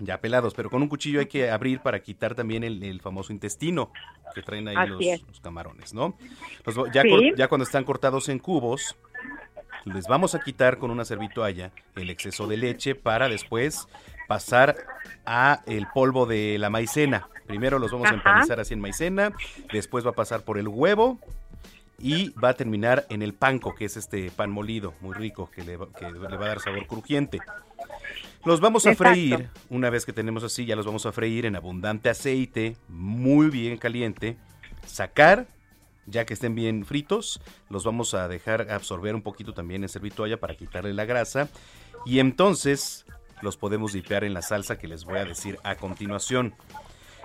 Ya pelados, pero con un cuchillo hay que abrir para quitar también el, el famoso intestino que traen ahí los, es. los camarones, ¿no? Los ya, Sí. cor- ya cuando están cortados en cubos, les vamos a quitar con una servitoalla el exceso de leche para después pasar a el polvo de la maicena. Primero los vamos a empanizar así en maicena, después va a pasar por el huevo y va a terminar en el panco, que es este pan molido muy rico que le, va- que le va a dar sabor crujiente. Los vamos a Exacto. freír, una vez que tenemos así, ya los vamos a freír en abundante aceite, muy bien caliente. Sacar, ya que estén bien fritos, los vamos a dejar absorber un poquito también en servitoalla para quitarle la grasa. Y entonces los podemos dipear en la salsa que les voy a decir a continuación.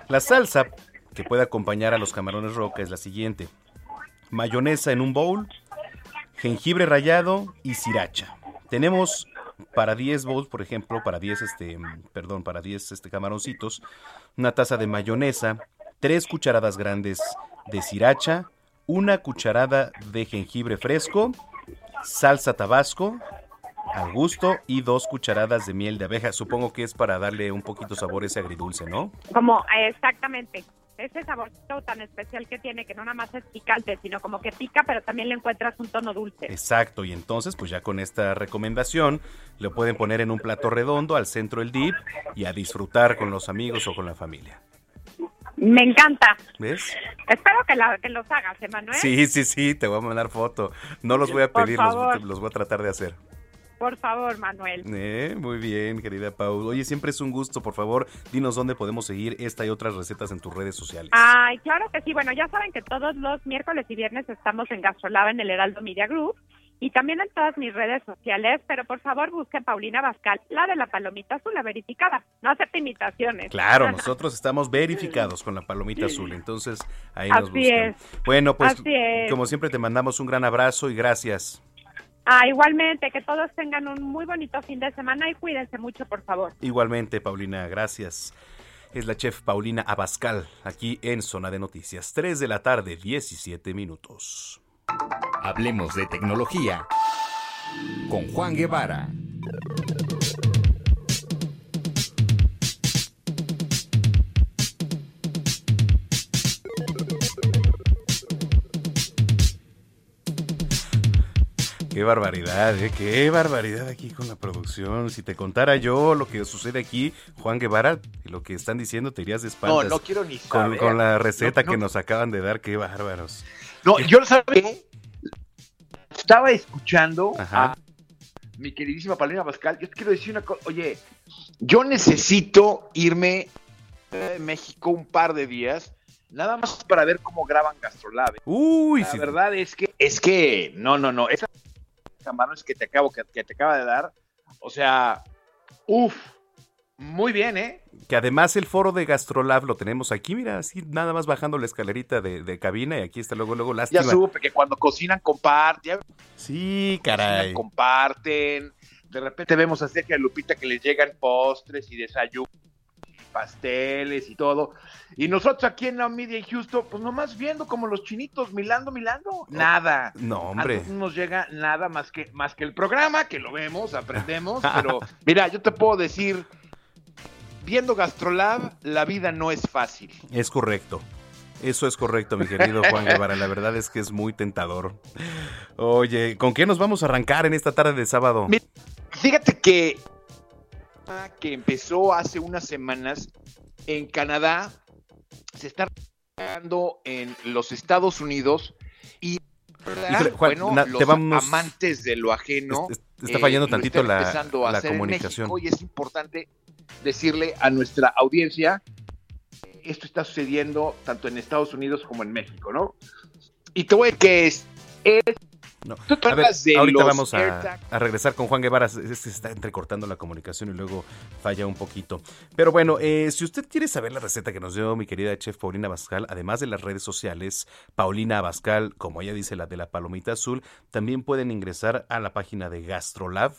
La salsa que puede acompañar a los camarones roca es la siguiente. Mayonesa en un bowl, jengibre rallado y sriracha. Tenemos para 10 bowls, por ejemplo, para 10 este, perdón, para 10 este camaroncitos, una taza de mayonesa, 3 cucharadas grandes de sriracha, una cucharada de jengibre fresco, salsa tabasco al gusto y dos cucharadas de miel de abeja. Supongo que es para darle un poquito sabor ese agridulce, ¿no? Como exactamente ese saborcito tan especial que tiene que no nada más es picante, sino como que pica, pero también le encuentras un tono dulce. Exacto, y entonces pues ya con esta recomendación lo pueden poner en un plato redondo al centro del dip y a disfrutar con los amigos o con la familia. Me encanta. ¿Ves? Espero que, la, que los hagas, Emanuel. Sí, sí, sí, te voy a mandar foto. No los voy a pedir, los, los voy a tratar de hacer. Por favor, Manuel. Eh, muy bien, querida Pau. Oye, siempre es un gusto, por favor, dinos dónde podemos seguir esta y otras recetas en tus redes sociales. Ay, claro que sí. Bueno, ya saben que todos los miércoles y viernes estamos en Gastrolab en el Heraldo Media Group y también en todas mis redes sociales, pero por favor busquen Paulina Bascal, la de la palomita azul, la verificada. No acepte imitaciones. Claro, nosotros estamos verificados con la palomita azul, entonces ahí nos Así buscan. es. Bueno, pues como siempre te mandamos un gran abrazo y gracias. Ah, igualmente, que todos tengan un muy bonito fin de semana y cuídense mucho, por favor. Igualmente, Paulina, gracias. Es la chef Paulina Abascal, aquí en Zona de Noticias, 3 de la tarde, 17 minutos. Hablemos de tecnología con Juan Guevara. Qué barbaridad, ¿eh? Qué barbaridad aquí con la producción. Si te contara yo lo que sucede aquí, Juan Guevara, lo que están diciendo, te irías de espaldas. No, no quiero ni Con, saber. con la receta No, no. que nos acaban de dar, qué bárbaros. No, yo lo sabía. Estaba escuchando Ajá. a mi queridísima Paulina Pascal. Yo te quiero decir una cosa. Oye, yo necesito irme a México un par de días, nada más para ver cómo graban Gastrolab. Uy, La sí. verdad es que, es que, no, no, no. Esa camarones que te acabo, que, que te acaba de dar. O sea, uff, muy bien, ¿eh? Que además el foro de Gastrolab lo tenemos aquí, mira, así nada más bajando la escalerita de, de cabina y aquí está luego, luego lástima. Ya supe que cuando cocinan comparten. Sí, caray. Cocinan, comparten. De repente vemos a Sergio y a Lupita que les llegan postres y desayunos, y pasteles y todo. Y nosotros aquí en la media en Houston, pues nomás viendo como los chinitos, milando, milando. Nada. No, hombre. A no nos llega nada más que, más que el programa, que lo vemos, aprendemos. pero mira, yo te puedo decir viendo Gastrolab, la vida no es fácil. Es correcto. Eso es correcto, mi querido Juan Guevara. La verdad es que es muy tentador. Oye, ¿con qué nos vamos a arrancar en esta tarde de sábado? Fíjate que que empezó hace unas semanas en Canadá se está dando en los Estados Unidos y Híjole, Juan, bueno, na- los vamos- amantes de lo ajeno Es- es- está fallando lo tantito están la- empezando a la hacer en comunicación. México y es importante decirle a nuestra audiencia esto está sucediendo tanto en Estados Unidos como en México, ¿no? Y te voy a decir que es, es No. Tú A ver, de ahorita vamos a regresar con Juan Guevara. Es que se está entrecortando la comunicación y luego falla un poquito. Pero bueno, eh, si usted quiere saber la receta que nos dio mi querida chef Paulina Abascal, además de las redes sociales, Paulina Abascal, como ella dice, la de la palomita azul, también pueden ingresar a la página de Gastrolab.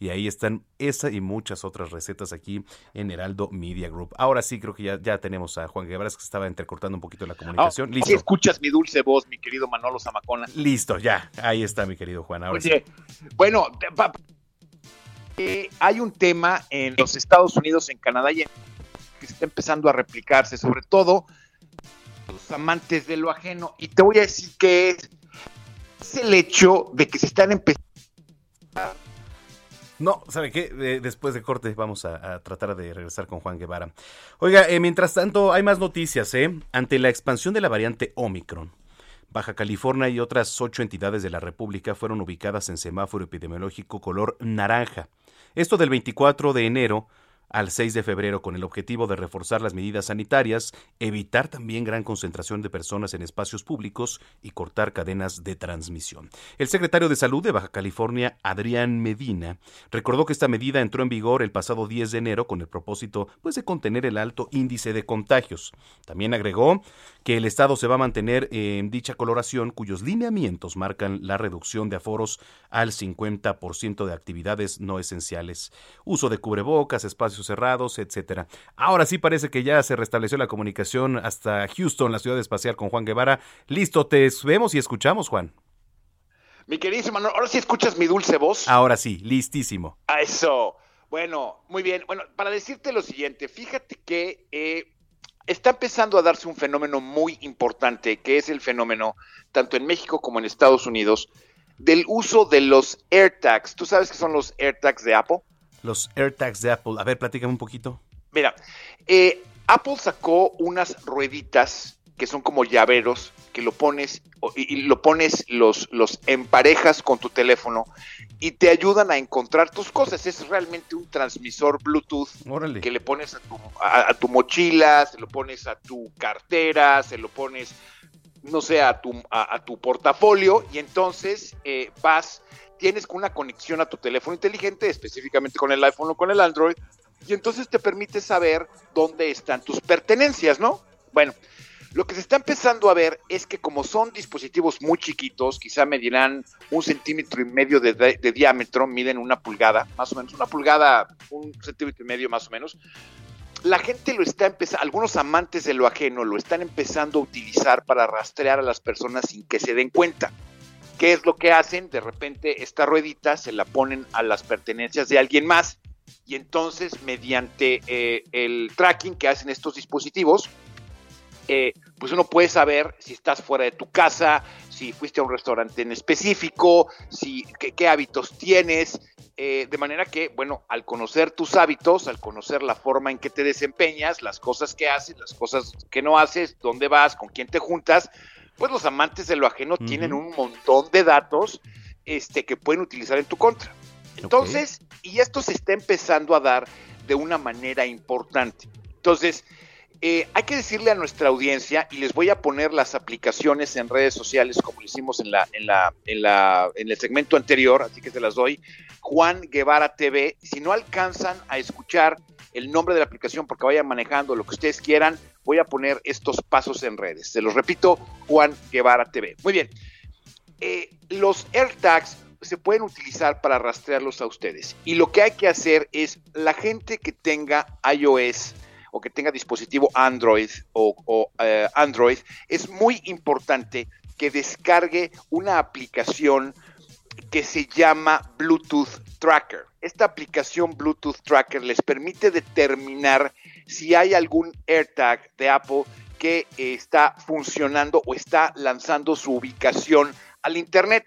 Y ahí están esa y muchas otras recetas aquí en Heraldo Media Group. Ahora sí, creo que ya, ya tenemos a Juan Guevara, que estaba entrecortando un poquito la comunicación. Ah, Listo. Si escuchas mi dulce voz, mi querido Manolo Zamacona. Listo, ya. Ahí está, mi querido Juan. Ahora sí. Bueno, eh, hay un tema en los Estados Unidos, en Canadá y en que está empezando a replicarse, sobre todo los amantes de lo ajeno. Y te voy a decir que es, es el hecho de que se están empezando No, ¿sabe qué? Después de corte vamos a, a tratar de regresar con Juan Guevara. Oiga, eh, mientras tanto hay más noticias, ¿eh? Ante la expansión de la variante Omicron, Baja California y otras ocho entidades de la República fueron ubicadas en semáforo epidemiológico color naranja. Esto del 24 de enero al 6 de febrero con el objetivo de reforzar las medidas sanitarias, evitar también gran concentración de personas en espacios públicos y cortar cadenas de transmisión. El secretario de Salud de Baja California, Adrián Medina, recordó que esta medida entró en vigor el pasado 10 de enero con el propósito pues, de contener el alto índice de contagios. También agregó que el Estado se va a mantener en dicha coloración cuyos lineamientos marcan la reducción de aforos al 50% de actividades no esenciales, uso de cubrebocas, espacios cerrados, etcétera. Ahora sí parece que ya se restableció la comunicación hasta Houston, la ciudad espacial con Juan Guevara. Listo, te vemos y escuchamos, Juan. Mi queridísimo, Manolo, ahora sí escuchas mi dulce voz. Ahora sí, listísimo. A eso. Bueno, muy bien. Bueno, para decirte lo siguiente, fíjate que eh, está empezando a darse un fenómeno muy importante, que es el fenómeno, tanto en México como en Estados Unidos, del uso de los AirTags. ¿Tú sabes qué son los AirTags de Apple? Los AirTags de Apple. A ver, platícame un poquito. Mira, eh, Apple sacó unas rueditas que son como llaveros que lo pones y, y lo pones los los emparejas con tu teléfono y te ayudan a encontrar tus cosas. Es realmente un transmisor Bluetooth Órale. que le pones a tu, a- a tu mochila, se lo pones a tu cartera, se lo pones, no sé, a tu, a, a tu portafolio y entonces eh, vas, tienes una conexión a tu teléfono inteligente, específicamente con el iPhone o con el Android, y entonces te permite saber dónde están tus pertenencias, ¿no? Bueno, lo que se está empezando a ver es que como son dispositivos muy chiquitos, quizá medirán un centímetro y medio de, diámetro, miden una pulgada, más o menos, una pulgada, un centímetro y medio más o menos, la gente lo está empezando, algunos amantes de lo ajeno lo están empezando a utilizar para rastrear a las personas sin que se den cuenta. ¿Qué es lo que hacen? De repente esta ruedita se la ponen a las pertenencias de alguien más y entonces mediante eh, el tracking que hacen estos dispositivos, eh, pues uno puede saber si estás fuera de tu casa, si fuiste a un restaurante en específico, si qué, qué hábitos tienes, eh, de manera que, bueno, al conocer tus hábitos, al conocer la forma en que te desempeñas, las cosas que haces, las cosas que no haces, dónde vas, con quién te juntas, pues los amantes de lo ajeno tienen un montón de datos este, que pueden utilizar en tu contra. Entonces, y esto se está empezando a dar de una manera importante. Entonces, eh, hay que decirle a nuestra audiencia, y les voy a poner las aplicaciones en redes sociales, como lo hicimos en, la, en, la, en, la, en el segmento anterior, así que se las doy. Juan Guevara TV. Si no alcanzan a escuchar el nombre de la aplicación porque vayan manejando lo que ustedes quieran, voy a poner estos pasos en redes. Se los repito, Juan Guevara TV. Muy bien. Eh, los AirTags se pueden utilizar para rastrearlos a ustedes. Y lo que hay que hacer es la gente que tenga iOS o que tenga dispositivo Android o, eh, Android, es muy importante que descargue una aplicación que se llama Bluetooth Tracker. Esta aplicación Bluetooth Tracker les permite determinar si hay algún AirTag de Apple que está funcionando o está lanzando su ubicación al Internet.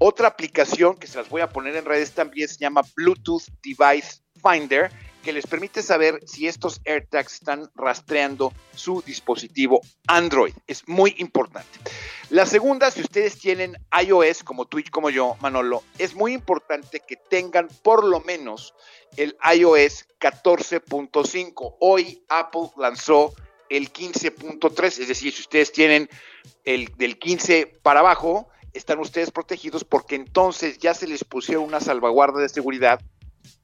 Otra aplicación que se las voy a poner en redes también se llama Bluetooth Device Finder que les permite saber si estos AirTags están rastreando su dispositivo Android. Es muy importante. La segunda, si ustedes tienen iOS como Twitch como yo, Manolo, es muy importante que tengan por lo menos el iOS 14.5. Hoy Apple lanzó el 15.3, es decir, si ustedes tienen el del 15 para abajo, están ustedes protegidos porque entonces ya se les pusieron una salvaguarda de seguridad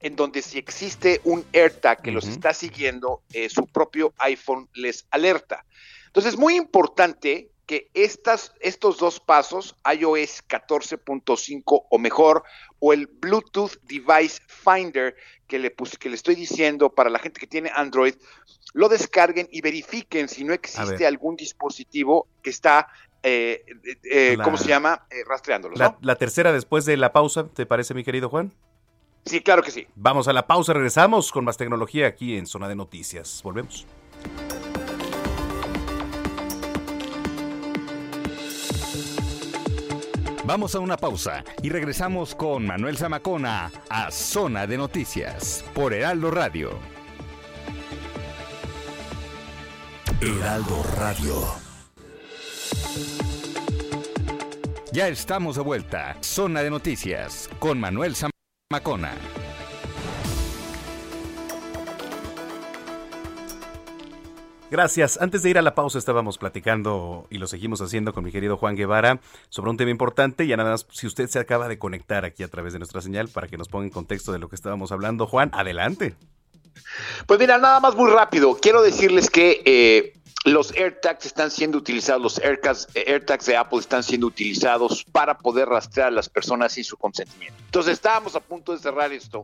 en donde si existe un AirTag que los está siguiendo, eh, su propio iPhone les alerta. Entonces es muy importante que estas, estos dos pasos, iOS 14.5 o mejor, o el Bluetooth Device Finder que le, que le estoy diciendo para la gente que tiene Android, lo descarguen y verifiquen si no existe algún dispositivo que está eh, eh, ¿cómo se llama? rastreándolos. la, tercera después de la pausa, ¿te parece, mi querido Juan? Sí, claro que sí. Vamos a la pausa, regresamos con más tecnología aquí en Zona de Noticias. Volvemos. Vamos a una pausa y regresamos con Manuel Zamacona a Zona de Noticias por Heraldo Radio. Heraldo Radio. Ya estamos de vuelta. Zona de Noticias con Manuel Zamacona. Macona. Gracias. Antes de ir a la pausa estábamos platicando y lo seguimos haciendo con mi querido Juan Guevara sobre un tema importante. Y nada más, si usted se acaba de conectar aquí a través de nuestra señal para que nos ponga en contexto de lo que estábamos hablando, Juan, adelante. Pues mira, nada más muy rápido. Quiero decirles que eh, los AirTags están siendo utilizados, los AirTags, AirTags, de Apple están siendo utilizados para poder rastrear a las personas sin su consentimiento. Entonces estábamos a punto de cerrar esto,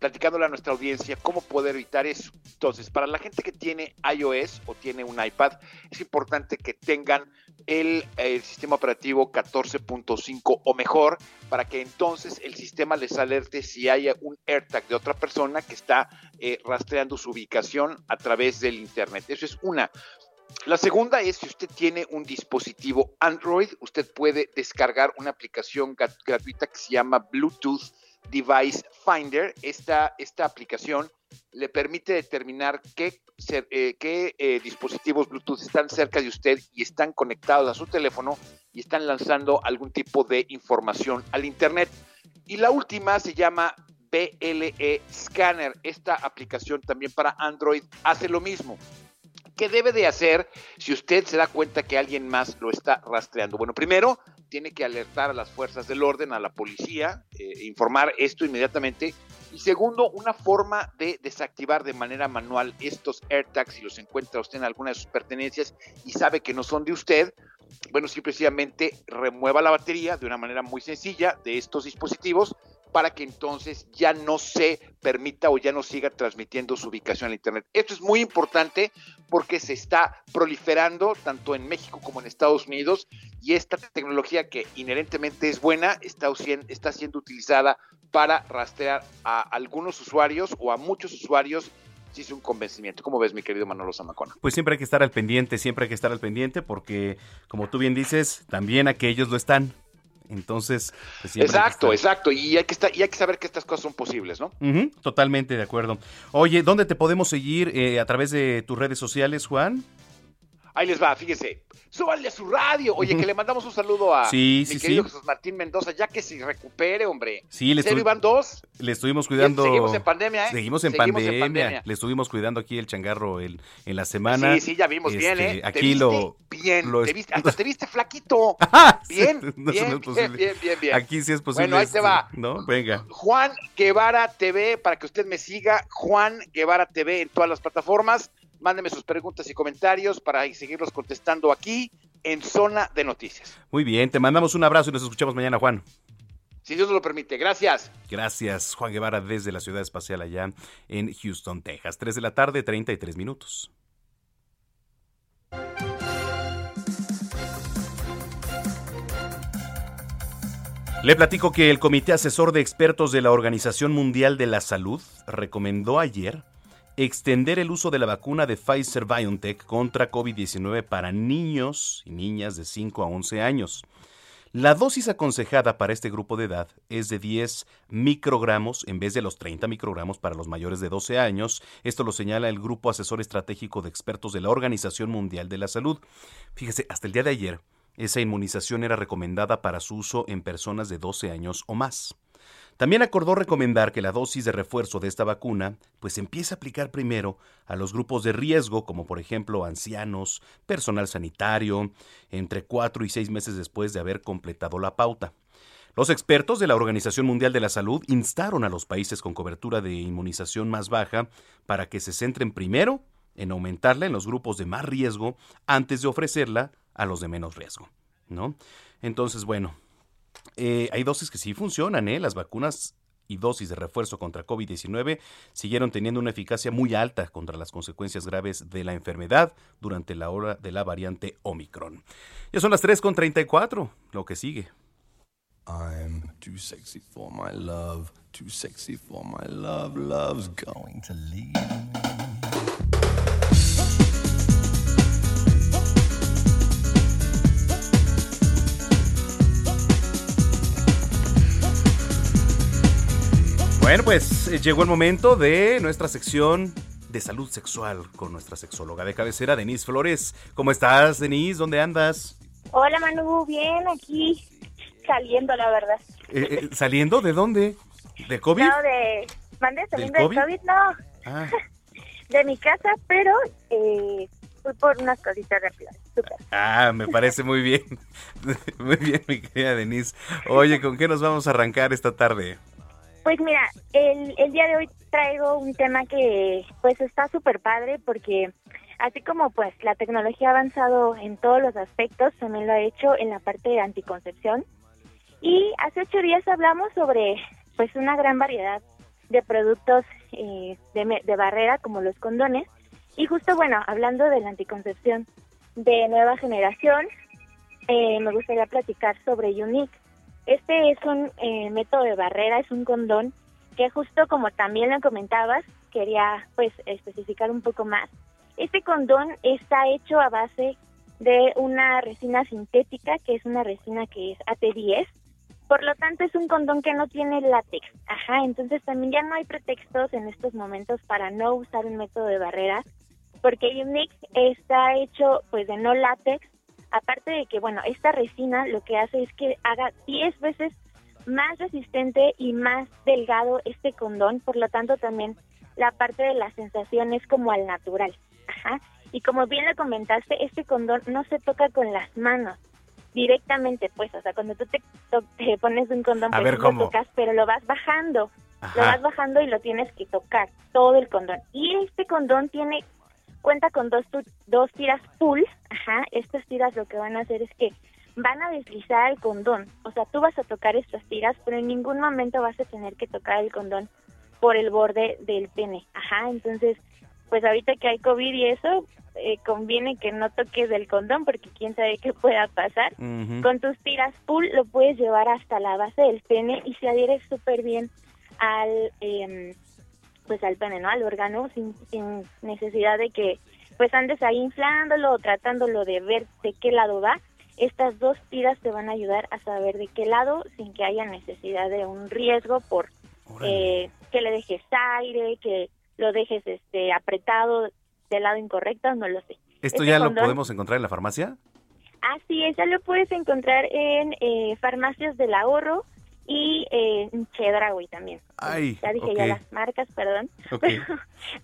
platicándole a nuestra audiencia cómo poder evitar eso. Entonces, para la gente que tiene iOS o tiene un iPad, es importante que tengan el, sistema operativo 14.5 o mejor para que entonces el sistema les alerte si hay un AirTag de otra persona que está eh, rastreando su ubicación a través del Internet. Eso es una. La segunda es si usted tiene un dispositivo Android, usted puede descargar una aplicación gratuita que se llama Bluetooth Device Finder. Esta, esta aplicación le permite determinar qué, eh, eh, dispositivos Bluetooth están cerca de usted y están conectados a su teléfono y están lanzando algún tipo de información al Internet. Y la última se llama BLE Scanner. Esta aplicación también para Android hace lo mismo. ¿Qué debe de hacer si usted se da cuenta que alguien más lo está rastreando? Bueno, primero tiene que alertar a las fuerzas del orden, a la policía, eh, informar esto inmediatamente. Y segundo, una forma de desactivar de manera manual estos AirTags si los encuentra usted en alguna de sus pertenencias y sabe que no son de usted, bueno, simplemente remueva la batería de una manera muy sencilla de estos dispositivos para que entonces ya no se permita o ya no siga transmitiendo su ubicación al Internet. Esto es muy importante porque se está proliferando tanto en México como en Estados Unidos y esta tecnología que inherentemente es buena está, está siendo utilizada para rastrear a algunos usuarios o a muchos usuarios es un convencimiento. ¿Cómo ves, mi querido Manolo Zamacona? Pues siempre hay que estar al pendiente, siempre hay que estar al pendiente porque, como tú bien dices, también aquellos lo están. Entonces, pues exacto, exacto. Y hay que estar, y hay que saber que estas cosas son posibles, ¿no? totalmente de acuerdo. Oye, ¿dónde te podemos seguir eh, a través de tus redes sociales, Juan? Ahí les va, fíjense. Súbanle a su radio. Oye, que le mandamos un saludo a Sí, mi sí, querido sí. Jesús Martín Mendoza, ya que se recupere, hombre. Sí, le ¿Serio estu- iban dos? Le estuvimos cuidando. Seguimos en pandemia, ¿eh? Seguimos en, Seguimos en pandemia. Le estuvimos cuidando aquí el changarro el- en la semana. Sí, sí, ya vimos bien, Este, ¿eh? Te Aquí viste lo. Bien, lo te viste, hasta te viste flaquito. Bien, no, bien, no es posible. bien, bien, bien. Aquí sí es posible. Bueno, ahí te este, va. ¿No? Venga. Juan Guevara TV, para que usted me siga, Juan Guevara TV en todas las plataformas. Mándeme sus preguntas y comentarios para seguirlos contestando aquí en Zona de Noticias. Muy bien, te mandamos un abrazo y nos escuchamos mañana, Juan. Si Dios nos lo permite. Gracias. Gracias, Juan Guevara, desde la ciudad espacial allá en Houston, Texas. 3 de la tarde, 33 minutos. Le platico que el Comité Asesor de Expertos de la Organización Mundial de la Salud recomendó ayer extender el uso de la vacuna de Pfizer BioNTech contra COVID-19 para niños y niñas de 5 a 11 años. La dosis aconsejada para este grupo de edad es de 10 microgramos en vez de los 30 microgramos para los mayores de 12 años. Esto lo señala el Grupo Asesor Estratégico de Expertos de la Organización Mundial de la Salud. Fíjese, hasta el día de ayer, esa inmunización era recomendada para su uso en personas de 12 años o más. También acordó recomendar que la dosis de refuerzo de esta vacuna pues empiece a aplicar primero a los grupos de riesgo, como por ejemplo ancianos, personal sanitario, entre 4 y 6 meses después de haber completado la pauta. Los expertos de la Organización Mundial de la Salud instaron a los países con cobertura de inmunización más baja para que se centren primero en aumentarla en los grupos de más riesgo antes de ofrecerla a los de menos riesgo, ¿no? Entonces, bueno, eh, hay dosis que sí funcionan, ¿eh? Las vacunas y dosis de refuerzo contra COVID-19 siguieron teniendo una eficacia muy alta contra las consecuencias graves de la enfermedad durante la hora de la variante Omicron. Ya son las 3.34, lo que sigue. I'm too sexy for my love, too sexy for my love, love's going to leave Bueno, pues eh, llegó el momento de nuestra sección de salud sexual con nuestra sexóloga de cabecera, Denise Flores. ¿Cómo estás, Denise? ¿Dónde andas? Hola Manu, bien aquí saliendo la verdad. Eh, eh, ¿Saliendo de dónde? ¿De COVID? No, de... ¿Mande? ¿Saliendo COVID? del COVID? No, Ah, de mi casa, pero eh, fui por unas cositas rápidas. Ah, me parece muy bien. Muy bien, mi querida Denise. Oye, ¿con qué nos vamos a arrancar esta tarde? Pues mira, el, el día de hoy traigo un tema que pues está súper padre porque así como pues la tecnología ha avanzado en todos los aspectos, también lo ha hecho en la parte de anticoncepción. Y hace ocho días hablamos sobre pues una gran variedad de productos eh, de, de barrera como los condones. Y justo bueno, hablando de la anticoncepción de nueva generación, eh, me gustaría platicar sobre Unique. Este es un eh, método de barrera, es un condón que justo como también lo comentabas, quería pues especificar un poco más. Este condón está hecho a base de una resina sintética, que es una resina que es AT10. Por lo tanto, es un condón que no tiene látex. Ajá, entonces también ya no hay pretextos en estos momentos para no usar un método de barrera, porque Unique está hecho pues de no látex. Aparte de que, bueno, esta resina lo que hace es que haga 10 veces más resistente y más delgado este condón, por lo tanto también la parte de la sensación es como al natural. Ajá. Y como bien lo comentaste, este condón no se toca con las manos directamente, pues, o sea, cuando tú te, te pones un condón, A pues ver, sí ¿cómo? lo tocas, pero lo vas bajando, Ajá. lo vas bajando y lo tienes que tocar, todo el condón. Y este condón tiene, cuenta con dos, dos tiras full, ajá, estas tiras lo que van a hacer es que van a deslizar el condón, o sea, tú vas a tocar estas tiras, pero en ningún momento vas a tener que tocar el condón por el borde del pene, ajá, entonces, pues ahorita que hay COVID y eso, eh, conviene que no toques el condón porque quién sabe qué pueda pasar. Con tus tiras full lo puedes llevar hasta la base del pene y se adhiere súper bien al, em, pues al pene, ¿no? Al órgano sin, sin necesidad de que pues andes ahí inflándolo o tratándolo de ver de qué lado va. Estas dos tiras te van a ayudar a saber de qué lado sin que haya necesidad de un riesgo por eh, que le dejes aire, que lo dejes este apretado del lado incorrecto, no lo sé. ¿Esto Este ya lo podemos encontrar en la farmacia? Así es, ya lo puedes encontrar en eh, farmacias del ahorro y eh, en Chedraui también. Ay, Ya dije ya las marcas, perdón. Pero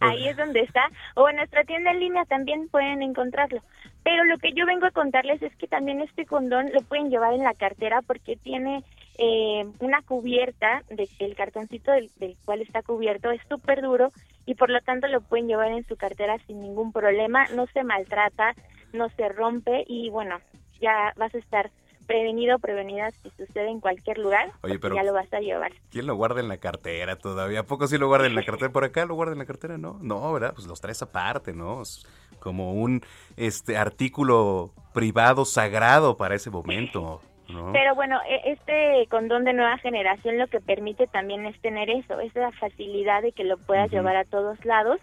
ahí es donde está. O en nuestra tienda en línea también pueden encontrarlo. Pero lo que yo vengo a contarles es que también este condón lo pueden llevar en la cartera porque tiene eh, una cubierta, de, el cartoncito del, del cual está cubierto es súper duro y por lo tanto lo pueden llevar en su cartera sin ningún problema, no se maltrata, no se rompe y bueno, ya vas a estar prevenido o prevenida si sucede en cualquier lugar, Oye, pero- ya lo vas a llevar. ¿Quién lo guarda en la cartera todavía? ¿A poco sí lo guarda en la cartera? ¿Por acá lo guarda en la cartera? No, no, ¿verdad? Pues los traes aparte, ¿no? Es como un este artículo privado sagrado para ese momento, ¿no? Pero bueno, e- este condón de nueva generación lo que permite también es tener eso, esa facilidad de que lo puedas llevar a todos lados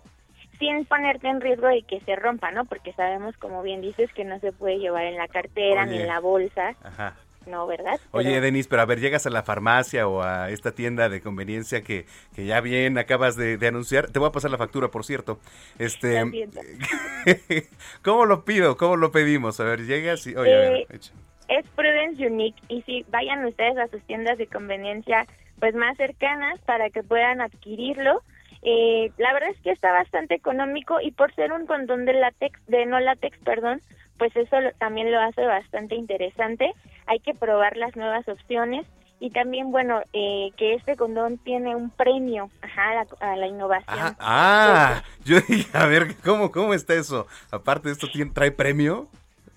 sin ponerte en riesgo de que se rompa, ¿no? Porque sabemos, como bien dices, que no se puede llevar en la cartera ni en la bolsa, Ajá. ¿no? ¿Verdad? Oye, Pero- Denis, pero a ver, llegas a la farmacia o a esta tienda de conveniencia que, que ya bien acabas de, de anunciar. Te voy a pasar la factura, por cierto. Este. ¿Cómo lo pido? ¿Cómo lo pedimos? A ver, llegas y... Oye, a ver, Eh, echa. es Prudence Unique y si vayan ustedes a sus tiendas de conveniencia pues más cercanas para que puedan adquirirlo. Eh, la verdad es que está bastante económico y por ser un condón de látex, de no látex, perdón, pues eso lo- también lo hace bastante interesante. Hay que probar las nuevas opciones y también, bueno, eh, que este condón tiene un premio a, la, a la innovación. Ah, yo dije, a ver, ¿cómo, cómo está eso? Aparte esto, ¿tiene, ¿trae premio?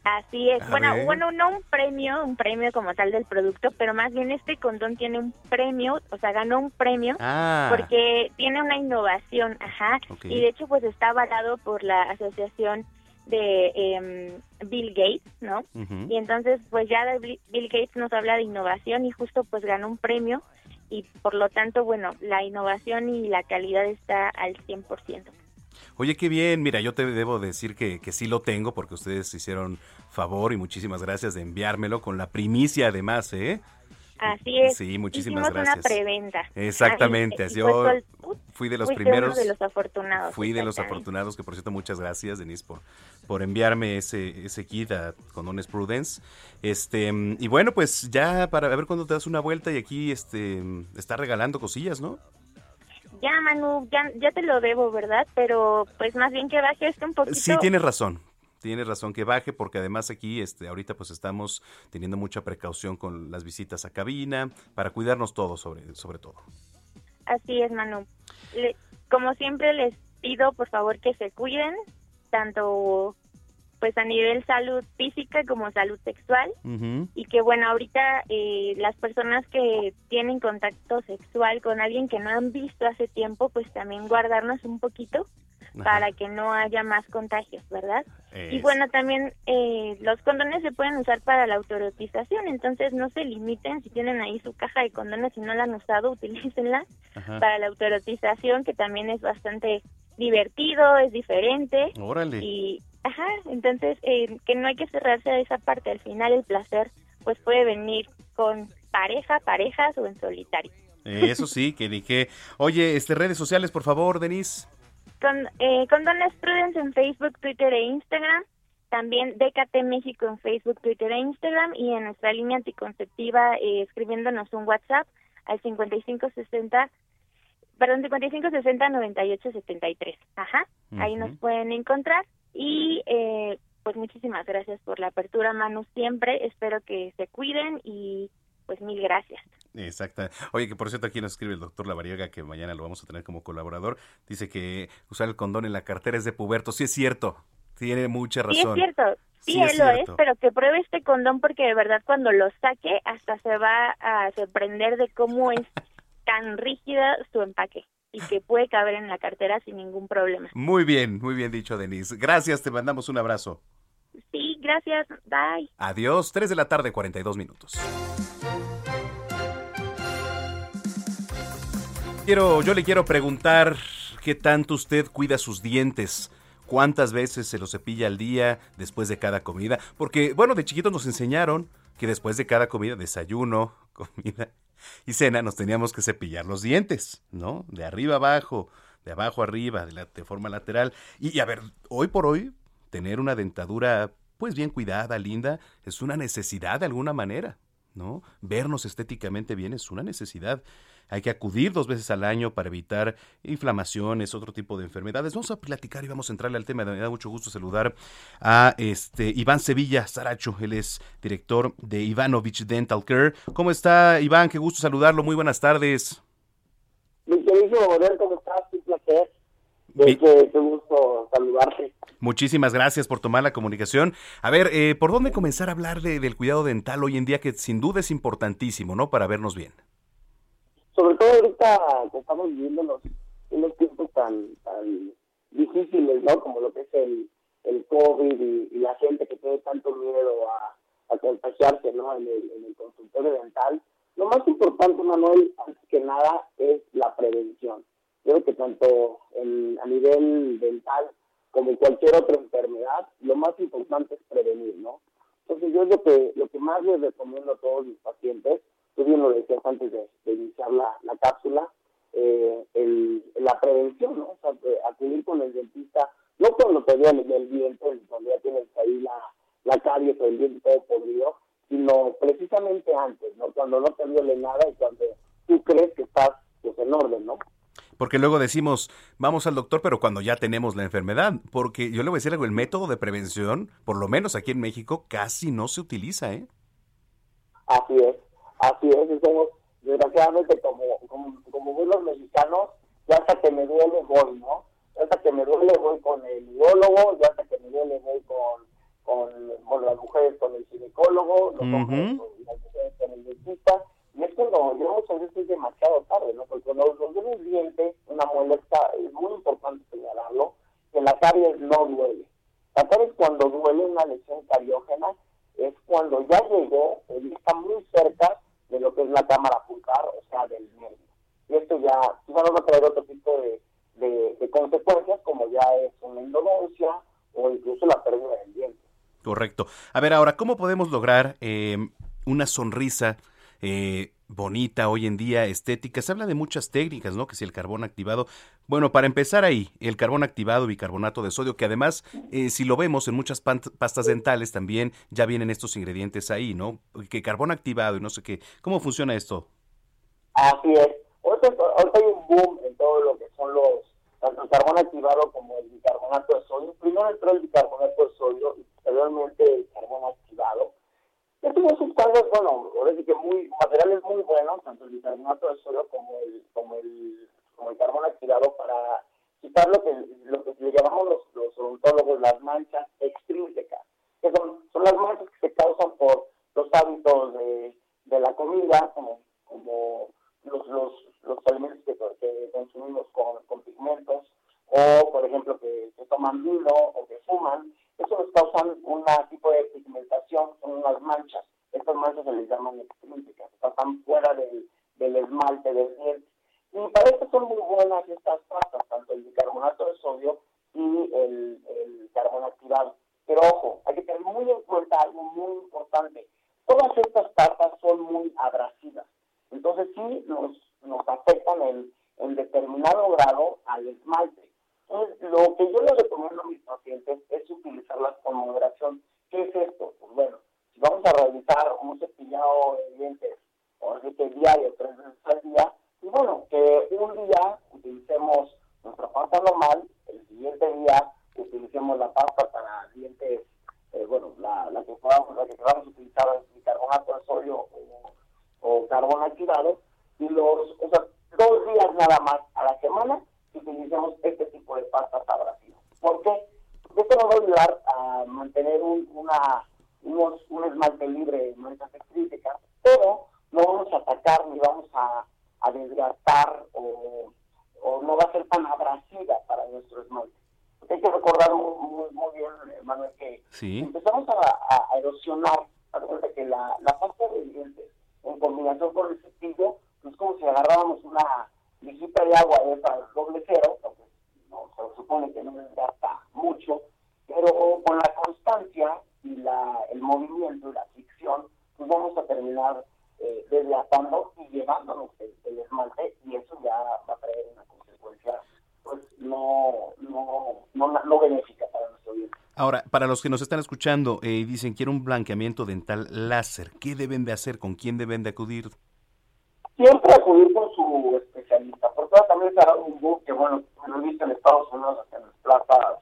Así es. A Bueno, ver. bueno, no un premio, un premio como tal del producto, pero más bien este condón tiene un premio, o sea, ganó un premio Ah. porque tiene una innovación, ajá. Y de hecho, pues está avalado por la asociación de em, Bill Gates, ¿no? Y entonces, pues ya Bill Gates nos habla de innovación y justo pues ganó un premio y por lo tanto, bueno, la innovación y la calidad está al 100%. Oye, qué bien. Mira, yo te debo decir que, que sí lo tengo porque ustedes hicieron favor y muchísimas gracias de enviármelo con la primicia además, ¿eh? Así es. Sí, muchísimas Hicimos gracias. una preventa. Exactamente. Yo fue sol- fui de los fuiste primeros. de los afortunados. Fui de los afortunados, que por cierto, muchas gracias, Denise, por, por enviarme ese, ese kit a Condones Prudence. Este, y bueno, pues ya para ver cuándo te das una vuelta y aquí este está regalando cosillas, ¿no? Ya, Manu, ya, ya te lo debo, ¿verdad? Pero pues más bien que baje esto un poquito. Sí, tienes razón. Tienes razón que baje porque además aquí este ahorita pues estamos teniendo mucha precaución con las visitas a cabina para cuidarnos todos sobre sobre todo. Así es, Manu. Le- como siempre les pido, por favor, que se cuiden, tanto pues a nivel salud física como salud sexual. y que bueno ahorita eh, las personas que tienen contacto sexual con alguien que no han visto hace tiempo pues también guardarnos un poquito Ajá. para que no haya más contagios verdad y bueno también eh, los condones se pueden usar para la autoerotización entonces no se limiten si tienen ahí su caja de condones y no la han usado utilícenla Ajá. para la autoerotización que también es bastante divertido es diferente Órale. y ajá entonces eh, que no hay que cerrarse a esa parte. Al final el placer pues puede venir con pareja parejas o en solitario. Eso sí, que qué. Oye, este redes sociales, por favor, Denise. con eh, Condones Prudence en Facebook Twitter e Instagram. También DKT México en Facebook Twitter e Instagram. Y en nuestra línea anticonceptiva eh, escribiéndonos un WhatsApp al 5560 perdón 5560 9873 ajá ahí nos pueden encontrar y eh, pues muchísimas gracias por la apertura Manu siempre espero que se cuiden y pues mil gracias Exacto. Oye, que por cierto aquí nos escribe el doctor Lavariega que mañana lo vamos a tener como colaborador. Dice que usar el condón en la cartera es de puberto. Sí es cierto. Tiene mucha Sí, razón. es cierto. Sí, Sí, es lo cierto. es, pero que pruebe este condón porque de verdad cuando lo saque hasta se va a sorprender de cómo es tan rígida su empaque y que puede caber en la cartera sin ningún problema. Muy bien, muy bien dicho, Denise. Gracias, te mandamos un abrazo. Sí, gracias. Bye. Adiós, 3 de la tarde, 42 minutos. Quiero, yo le quiero preguntar qué tanto usted cuida sus dientes. ¿Cuántas veces se los cepilla al día después de cada comida? Porque, bueno, de chiquitos nos enseñaron que después de cada comida, desayuno, comida y cena, nos teníamos que cepillar los dientes, ¿no? De arriba abajo, de abajo arriba, de, la, de forma lateral. Y, y a ver, hoy por hoy, tener una dentadura pues bien cuidada, linda, es una necesidad de alguna manera, ¿no? Vernos estéticamente bien es una necesidad. Hay que acudir dos veces al año para evitar inflamaciones, otro tipo de enfermedades. Vamos a platicar y vamos a entrarle al tema. Me da mucho gusto saludar a este Iván Sevilla Saracho. Él es director de Ivanovich Dental Care. ¿Cómo está, Iván? Qué gusto saludarlo. Muy buenas tardes. Mi querido ¿cómo estás? Un placer. Qué, gusto saludarte. Muchísimas gracias por tomar la comunicación. A ver, eh, ¿por dónde comenzar a hablar del cuidado dental hoy en día que sin duda es importantísimo, ¿no? Para vernos bien sobre todo ahorita que estamos viviendo los, unos tiempos tan, tan difíciles, ¿no? Como lo que es el, el COVID y, la gente que tiene tanto miedo a, contagiarse, ¿no? En el, en el consultorio dental. Lo más importante, Manuel, antes que nada, es la prevención. Creo que tanto en, a nivel dental como cualquier otra enfermedad, lo más importante es prevenir, ¿no? Entonces yo lo que, lo que más les recomiendo a todos mis pacientes decías antes de, iniciar la, cápsula, eh, el, la prevención, ¿no? O sea, acudir con el dentista, no cuando te duele el diente, donde ya tienes ahí la, la caries o el diente todo podrido, sino precisamente antes, ¿no? Cuando no te duele nada y cuando tú crees que estás pues, en orden, ¿no? Porque luego decimos, vamos al doctor, pero cuando ya tenemos la enfermedad. Porque yo le voy a decir algo, el método de prevención, por lo menos aquí en México, casi no se utiliza, ¿eh? Así es. Así es, somos, desgraciadamente, como, como, como los mexicanos, ya hasta que me duele voy, ¿no? Ya hasta que me duele voy con el biólogo, ya hasta que me duele voy con, con, las mujeres con el ginecólogo, los hombres con las mujeres con el dentista. Y es cuando yo muchas veces es demasiado tarde, ¿no? Porque cuando nos duele un diente, una muela, es muy importante señalarlo, que la caries no duele. La caries cuando duele una lesión cariógena es cuando ya llegó, está muy cerca de lo que es la cámara pulgar, o sea, del nervio. Y esto ya, quizá nos va a traer otro tipo de, de, consecuencias, como ya es una endodoncia o incluso la pérdida del diente. Correcto. A ver, ahora, ¿cómo podemos lograr eh, una sonrisa eh, bonita hoy en día, estética. Se habla de muchas técnicas, ¿no? Que si el carbón activado. Bueno, para empezar ahí, el carbón activado, bicarbonato de sodio, que además, eh, si lo vemos en muchas pastas dentales también ya vienen estos ingredientes ahí, ¿no? Que carbón activado y no sé qué. ¿Cómo funciona esto? Así es. Ahorita, hay un boom en todo lo que son los, tanto el carbón activado como el bicarbonato de sodio. Primero entró el bicarbonato de sodio y posteriormente el carbón activado estos dos sustancias, bueno, ahora sí que muy, materiales muy buenos, tanto el bicarbonato de sodio como el, como el, como el carbón activado para quitar lo que, lo que le llamamos los, los odontólogos las manchas extrínsecas, que son, son las manchas que se causan por los hábitos de, de la comida, como, como los, los, los alimentos que, que consumimos con, con pigmentos, o por ejemplo que, que toman vino o que fuman, eso nos causan un tipo de pigmentación, son unas manchas. Estas manchas se les llaman extrínsecas, están fuera del, del esmalte del diente. Y para esto son muy buenas estas pastas, tanto el bicarbonato de sodio y el, el carbón activado. Pero ojo, hay que tener muy en cuenta algo muy importante. Todas estas pastas son muy abrasivas. Entonces sí nos, nos afectan en, en determinado grado al esmalte. Lo que yo les recomiendo a mis pacientes es utilizarlas con moderación. ¿Qué es esto? Pues bueno, si vamos a realizar un cepillado de dientes, o así que diario, tres veces al día, y bueno, que un día utilicemos nuestra pasta normal, el siguiente día utilicemos la pasta para dientes, eh, bueno, la, la, que podamos, la que podamos utilizar es bicarbonato de sodio o, o carbón activado, y los, dos días nada más a la semana utilicemos este tipo de pastas abrasivas. ¿Por qué? Porque esto nos va a ayudar a mantener un, una, unos, un esmalte libre de manchas extrínsecas, pero no vamos a atacar ni vamos a, a desgastar o, o, no va a ser tan abrasiva para nuestro esmalte. hay que recordar muy, muy, bien, Manuel, que empezamos a, a, erosionar, que la, la pasta de dientes en combinación con el cepillo es como si agarrábamos una visita de agua es al doble cero, porque no, se supone que no gasta mucho, pero con la constancia y la, el movimiento y la fricción, pues vamos a terminar eh, desgastando y llevándonos el, esmalte y eso ya va a traer una consecuencia pues no, no, no, no benéfica para nuestro bien. Ahora, para los que nos están escuchando eh, y dicen quiero un blanqueamiento dental láser, ¿qué deben de hacer? ¿Con quién deben de acudir? Siempre acudir con su especialista, porque ahora también se ha dado un book que, bueno, lo he visto en Estados Unidos, en las plazas,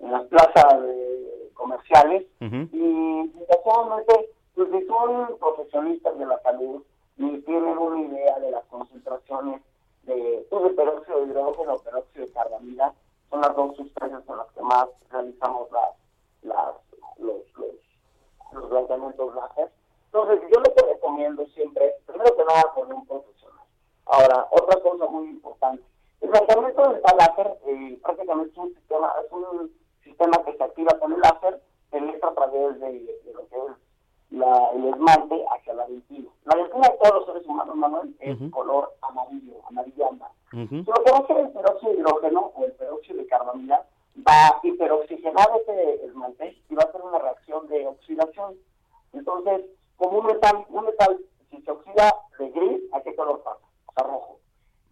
en las plazas eh, comerciales, y desgraciadamente, pues si son profesionistas de la salud y tienen una idea de las concentraciones de, pues, de peróxido de hidrógeno, peróxido de carbamida, son las dos sustancias con las que más realizamos las, las, los, los, los blanqueamientos láser. Entonces, yo lo que recomiendo siempre, primero que nada, con un profesional. Ahora, otra cosa muy importante. El blanqueamiento dental láser eh, prácticamente es un sistema, es un sistema que se activa con el láser, se a través de, de lo que es la, el esmalte hacia la dentina. La dentina de todos los seres humanos, Manuel, es color amarillo, amarillo ámbar. Lo que va a hacer el peróxido de hidrógeno o el peróxido de carbamida va a hiperoxigenar ese esmalte y va a hacer una reacción de oxidación. Entonces, como un metal, un metal, si se oxida de gris, ¿a qué color pasa? A rojo.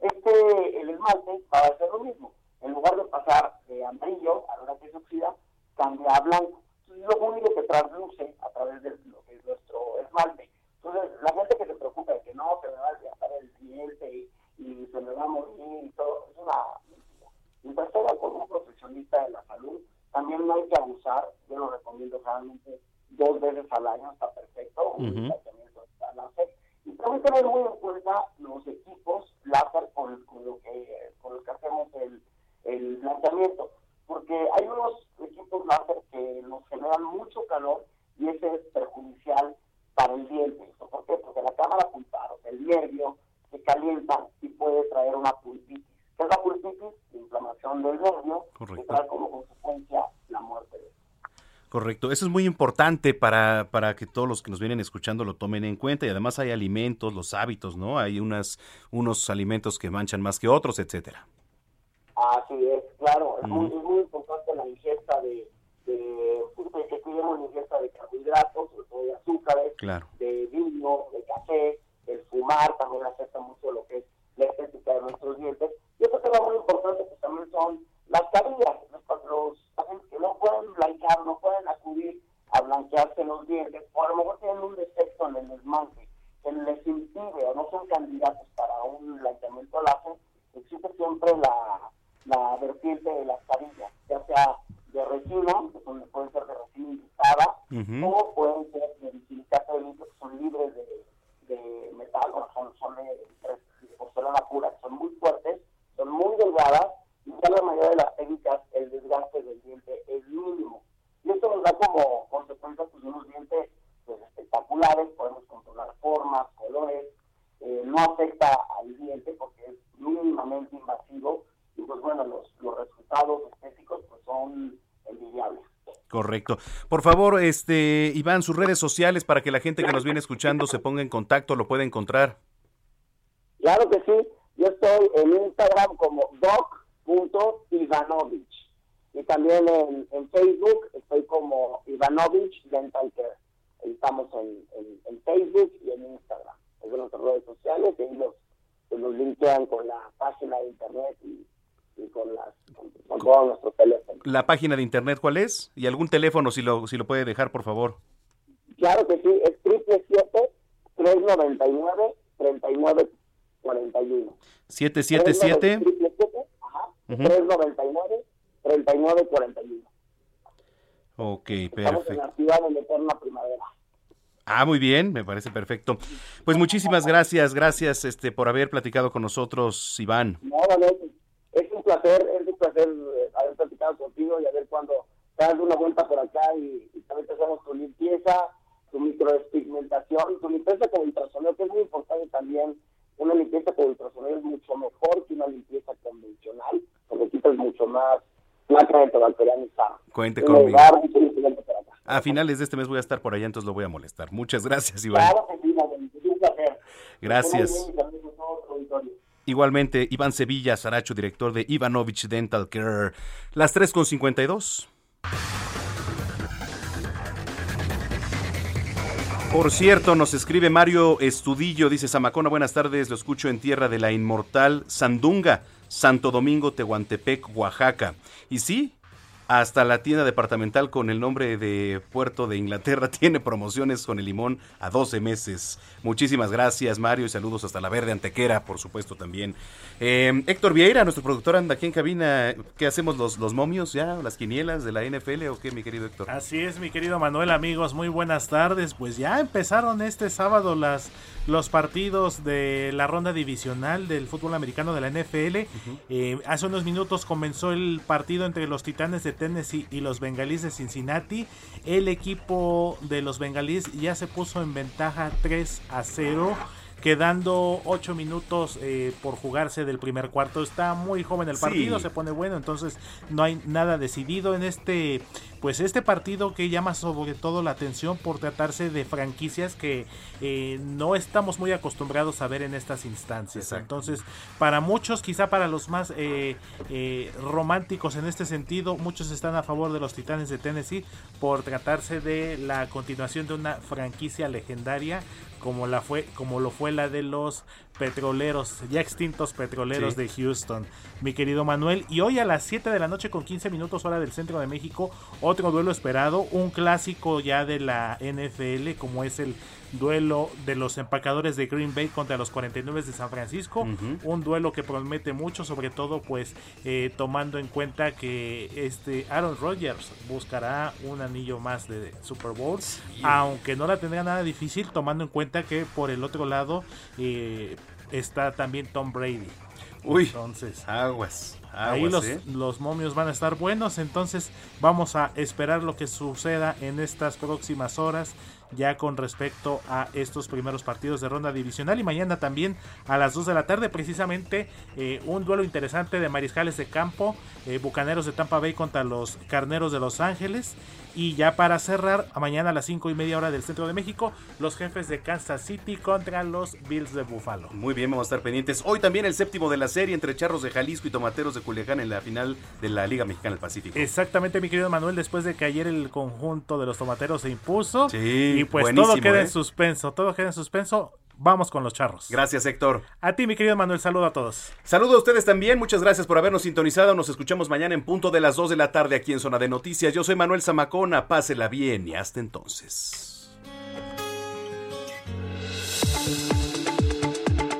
Este, el esmalte va a hacer lo mismo. En lugar de pasar de amarillo, a la hora que se oxida, cambia a blanco. Entonces, es lo único que trasluce a través de lo que es nuestro esmalte. Entonces, la gente que se preocupa de que no, se me va a desgastar el diente y, y se me va a morir y todo, es una mentira. Mientras sea con un profesionista de la salud, también no hay que abusar. Yo lo recomiendo realmente dos veces al año, está perfecto. Un tratamiento también tener muy en cuenta los equipos láser con, con, lo que, con los que hacemos el, el blanqueamiento. Porque hay unos equipos láser que nos generan mucho calor y ese es perjudicial para el diente. ¿Esto ¿Por qué? Porque la cámara sea, el nervio, se calienta y puede traer una pulpitis. ¿Qué es la pulpitis? La inflamación del nervio que trae como consecuencia la muerte de Correcto, eso es muy importante para, para que todos los que nos vienen escuchando lo tomen en cuenta y además hay alimentos, los hábitos, ¿no? Hay unas, unos alimentos que manchan más que otros, etcétera. Así es, claro, es, muy, es muy importante la ingesta de, de, de que cuidemos la ingesta de carbohidratos, de azúcares, Claro. de vino, de café, el fumar también afecta mucho lo que es la estética de nuestros dientes. Y otro tema muy importante pues también son las carillas, los, los pacientes que no pueden blanquear, no pueden acudir a blanquearse los dientes, o a lo mejor tienen un defecto en el esmalte que les impide o no son candidatos para un blanqueamiento láser, existe siempre la, la vertiente de las carillas, ya sea de resina, que son, pueden ser de resina inyectada, o pueden ser de silicato de litio, que son libres de, de metal, o son, son de, de porcelana pura, que son muy fuertes, son muy delgadas, y en la mayoría de las técnicas el desgaste del diente es mínimo. Y esto nos da como consecuencia pues, unos dientes pues, espectaculares, podemos controlar formas, colores, eh, no afecta al diente porque es mínimamente invasivo, y pues bueno, los, los resultados estéticos pues son envidiables. Correcto. Por favor, este Iván, sus redes sociales para que la gente que nos viene escuchando se ponga en contacto, lo pueda encontrar. Claro que sí, yo estoy en Instagram como doc.ivanovich y también en, en Facebook estoy como Ivanovich Dental Care. Ahí Estamos en, en- en Facebook y en Instagram. Es de nuestras redes sociales y ahí los, pues los linkean con la página de internet y, y con, las, con, con todos nuestros teléfonos. La página de internet, ¿cuál es? Y algún teléfono, si lo, si lo puede dejar, por favor. Claro que sí, es triple siete 399 3941 777. Ujú. 399 3941 Ok, Estamos en perfecto. la ciudad de eterna primavera. Ah, muy bien, me parece perfecto. Pues muchísimas gracias, gracias este por haber platicado con nosotros, Iván. No, no, es, es un placer, es un placer eh, haber platicado contigo y a ver cuando te das una vuelta por acá y, y también te hacemos tu limpieza, tu microdespigmentación, tu limpieza con ultrasonido, que es muy importante también. Una limpieza con ultrasonido es mucho mejor que una limpieza convencional, porque quitas mucho más placa antibacteriana y sana. Cuente conmigo. A finales de este mes voy a estar por allá, entonces lo voy a molestar. Muchas gracias, Iván. Claro que sí, Manuel, es un placer. Gracias. Igualmente, Iván Sevilla Saracho, director de Ivanovich Dental Care. Las 3.52. Por cierto, nos escribe Mario Estudillo, dice Zamacona, buenas tardes, lo escucho en tierra de la inmortal Sandunga, Santo Domingo, Tehuantepec, Oaxaca. Y sí, hasta la tienda departamental con el nombre de Puerto de Inglaterra tiene promociones con el limón a 12 meses. Muchísimas gracias, Mario, y saludos hasta la Verde Antequera, por supuesto, también. Eh, Héctor Vieira, nuestro productor, anda aquí en cabina. ¿Qué hacemos, los, los momios ya? ¿Las quinielas de la NFL o qué, mi querido Héctor? Así es, mi querido Manuel, amigos, muy buenas tardes. Pues ya empezaron este sábado las los partidos de la ronda divisional del fútbol americano de la NFL. Eh, hace unos minutos comenzó el partido entre los Titanes de Tennessee y los Bengalíes de Cincinnati. El equipo de los Bengalíes ya se puso en ventaja 3 a 0 quedando 8 minutos eh, por jugarse del primer cuarto. Está muy joven el partido, se pone bueno, entonces no hay nada decidido en este pues este partido que llama sobre todo la atención por tratarse de franquicias que eh, no estamos muy acostumbrados a ver en estas instancias. Entonces, para muchos, quizá para los más eh, románticos en este sentido, muchos están a favor de los Titanes de Tennessee por tratarse de la continuación de una franquicia legendaria como la fue como lo fue la de los petroleros, ya extintos petroleros de Houston, mi querido Manuel. Y hoy a las 7 de la noche con 15 minutos hora del centro de México, otro duelo esperado, un clásico ya de la NFL como es el duelo de los empacadores de Green Bay contra los 49 de San Francisco, un duelo que promete mucho, sobre todo pues eh, tomando en cuenta que este Aaron Rodgers buscará un anillo más de Super Bowl, aunque no la tendrá nada difícil tomando en cuenta que por el otro lado eh, está también Tom Brady. Uy, entonces, aguas. ahí los, ¿eh? los momios van a estar buenos, entonces vamos a esperar lo que suceda en estas próximas horas ya con respecto a estos primeros partidos de ronda divisional. Y mañana también a las 2 de la tarde precisamente eh, un duelo interesante de mariscales de campo, eh, Bucaneros de Tampa Bay contra los Carneros de Los Ángeles y ya para cerrar, mañana a las 5 y media hora del centro de México, los jefes de Kansas City contra los Bills de Buffalo. Muy bien, vamos a estar pendientes. Hoy también el séptimo de la serie entre Charros de Jalisco y Tomateros de Culiacán en la final de la Liga Mexicana del Pacífico. Exactamente, mi querido Manuel, después de que ayer el conjunto de los Tomateros se impuso. Sí, y pues todo queda en ¿eh? suspenso, todo queda en suspenso. Vamos con los charros. Gracias, Héctor. A ti, mi querido Manuel, saludo a todos. Saludo a ustedes también, muchas gracias por habernos sintonizado. Nos escuchamos mañana en punto de las 2 de la tarde aquí en Zona de Noticias. Yo soy Manuel Zamacona, pásela bien y hasta entonces.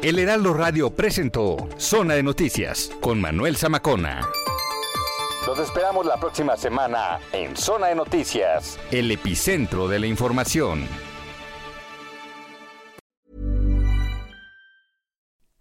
El Heraldo Radio presentó Zona de Noticias con Manuel Zamacona. Los esperamos la próxima semana en Zona de Noticias, el epicentro de la información.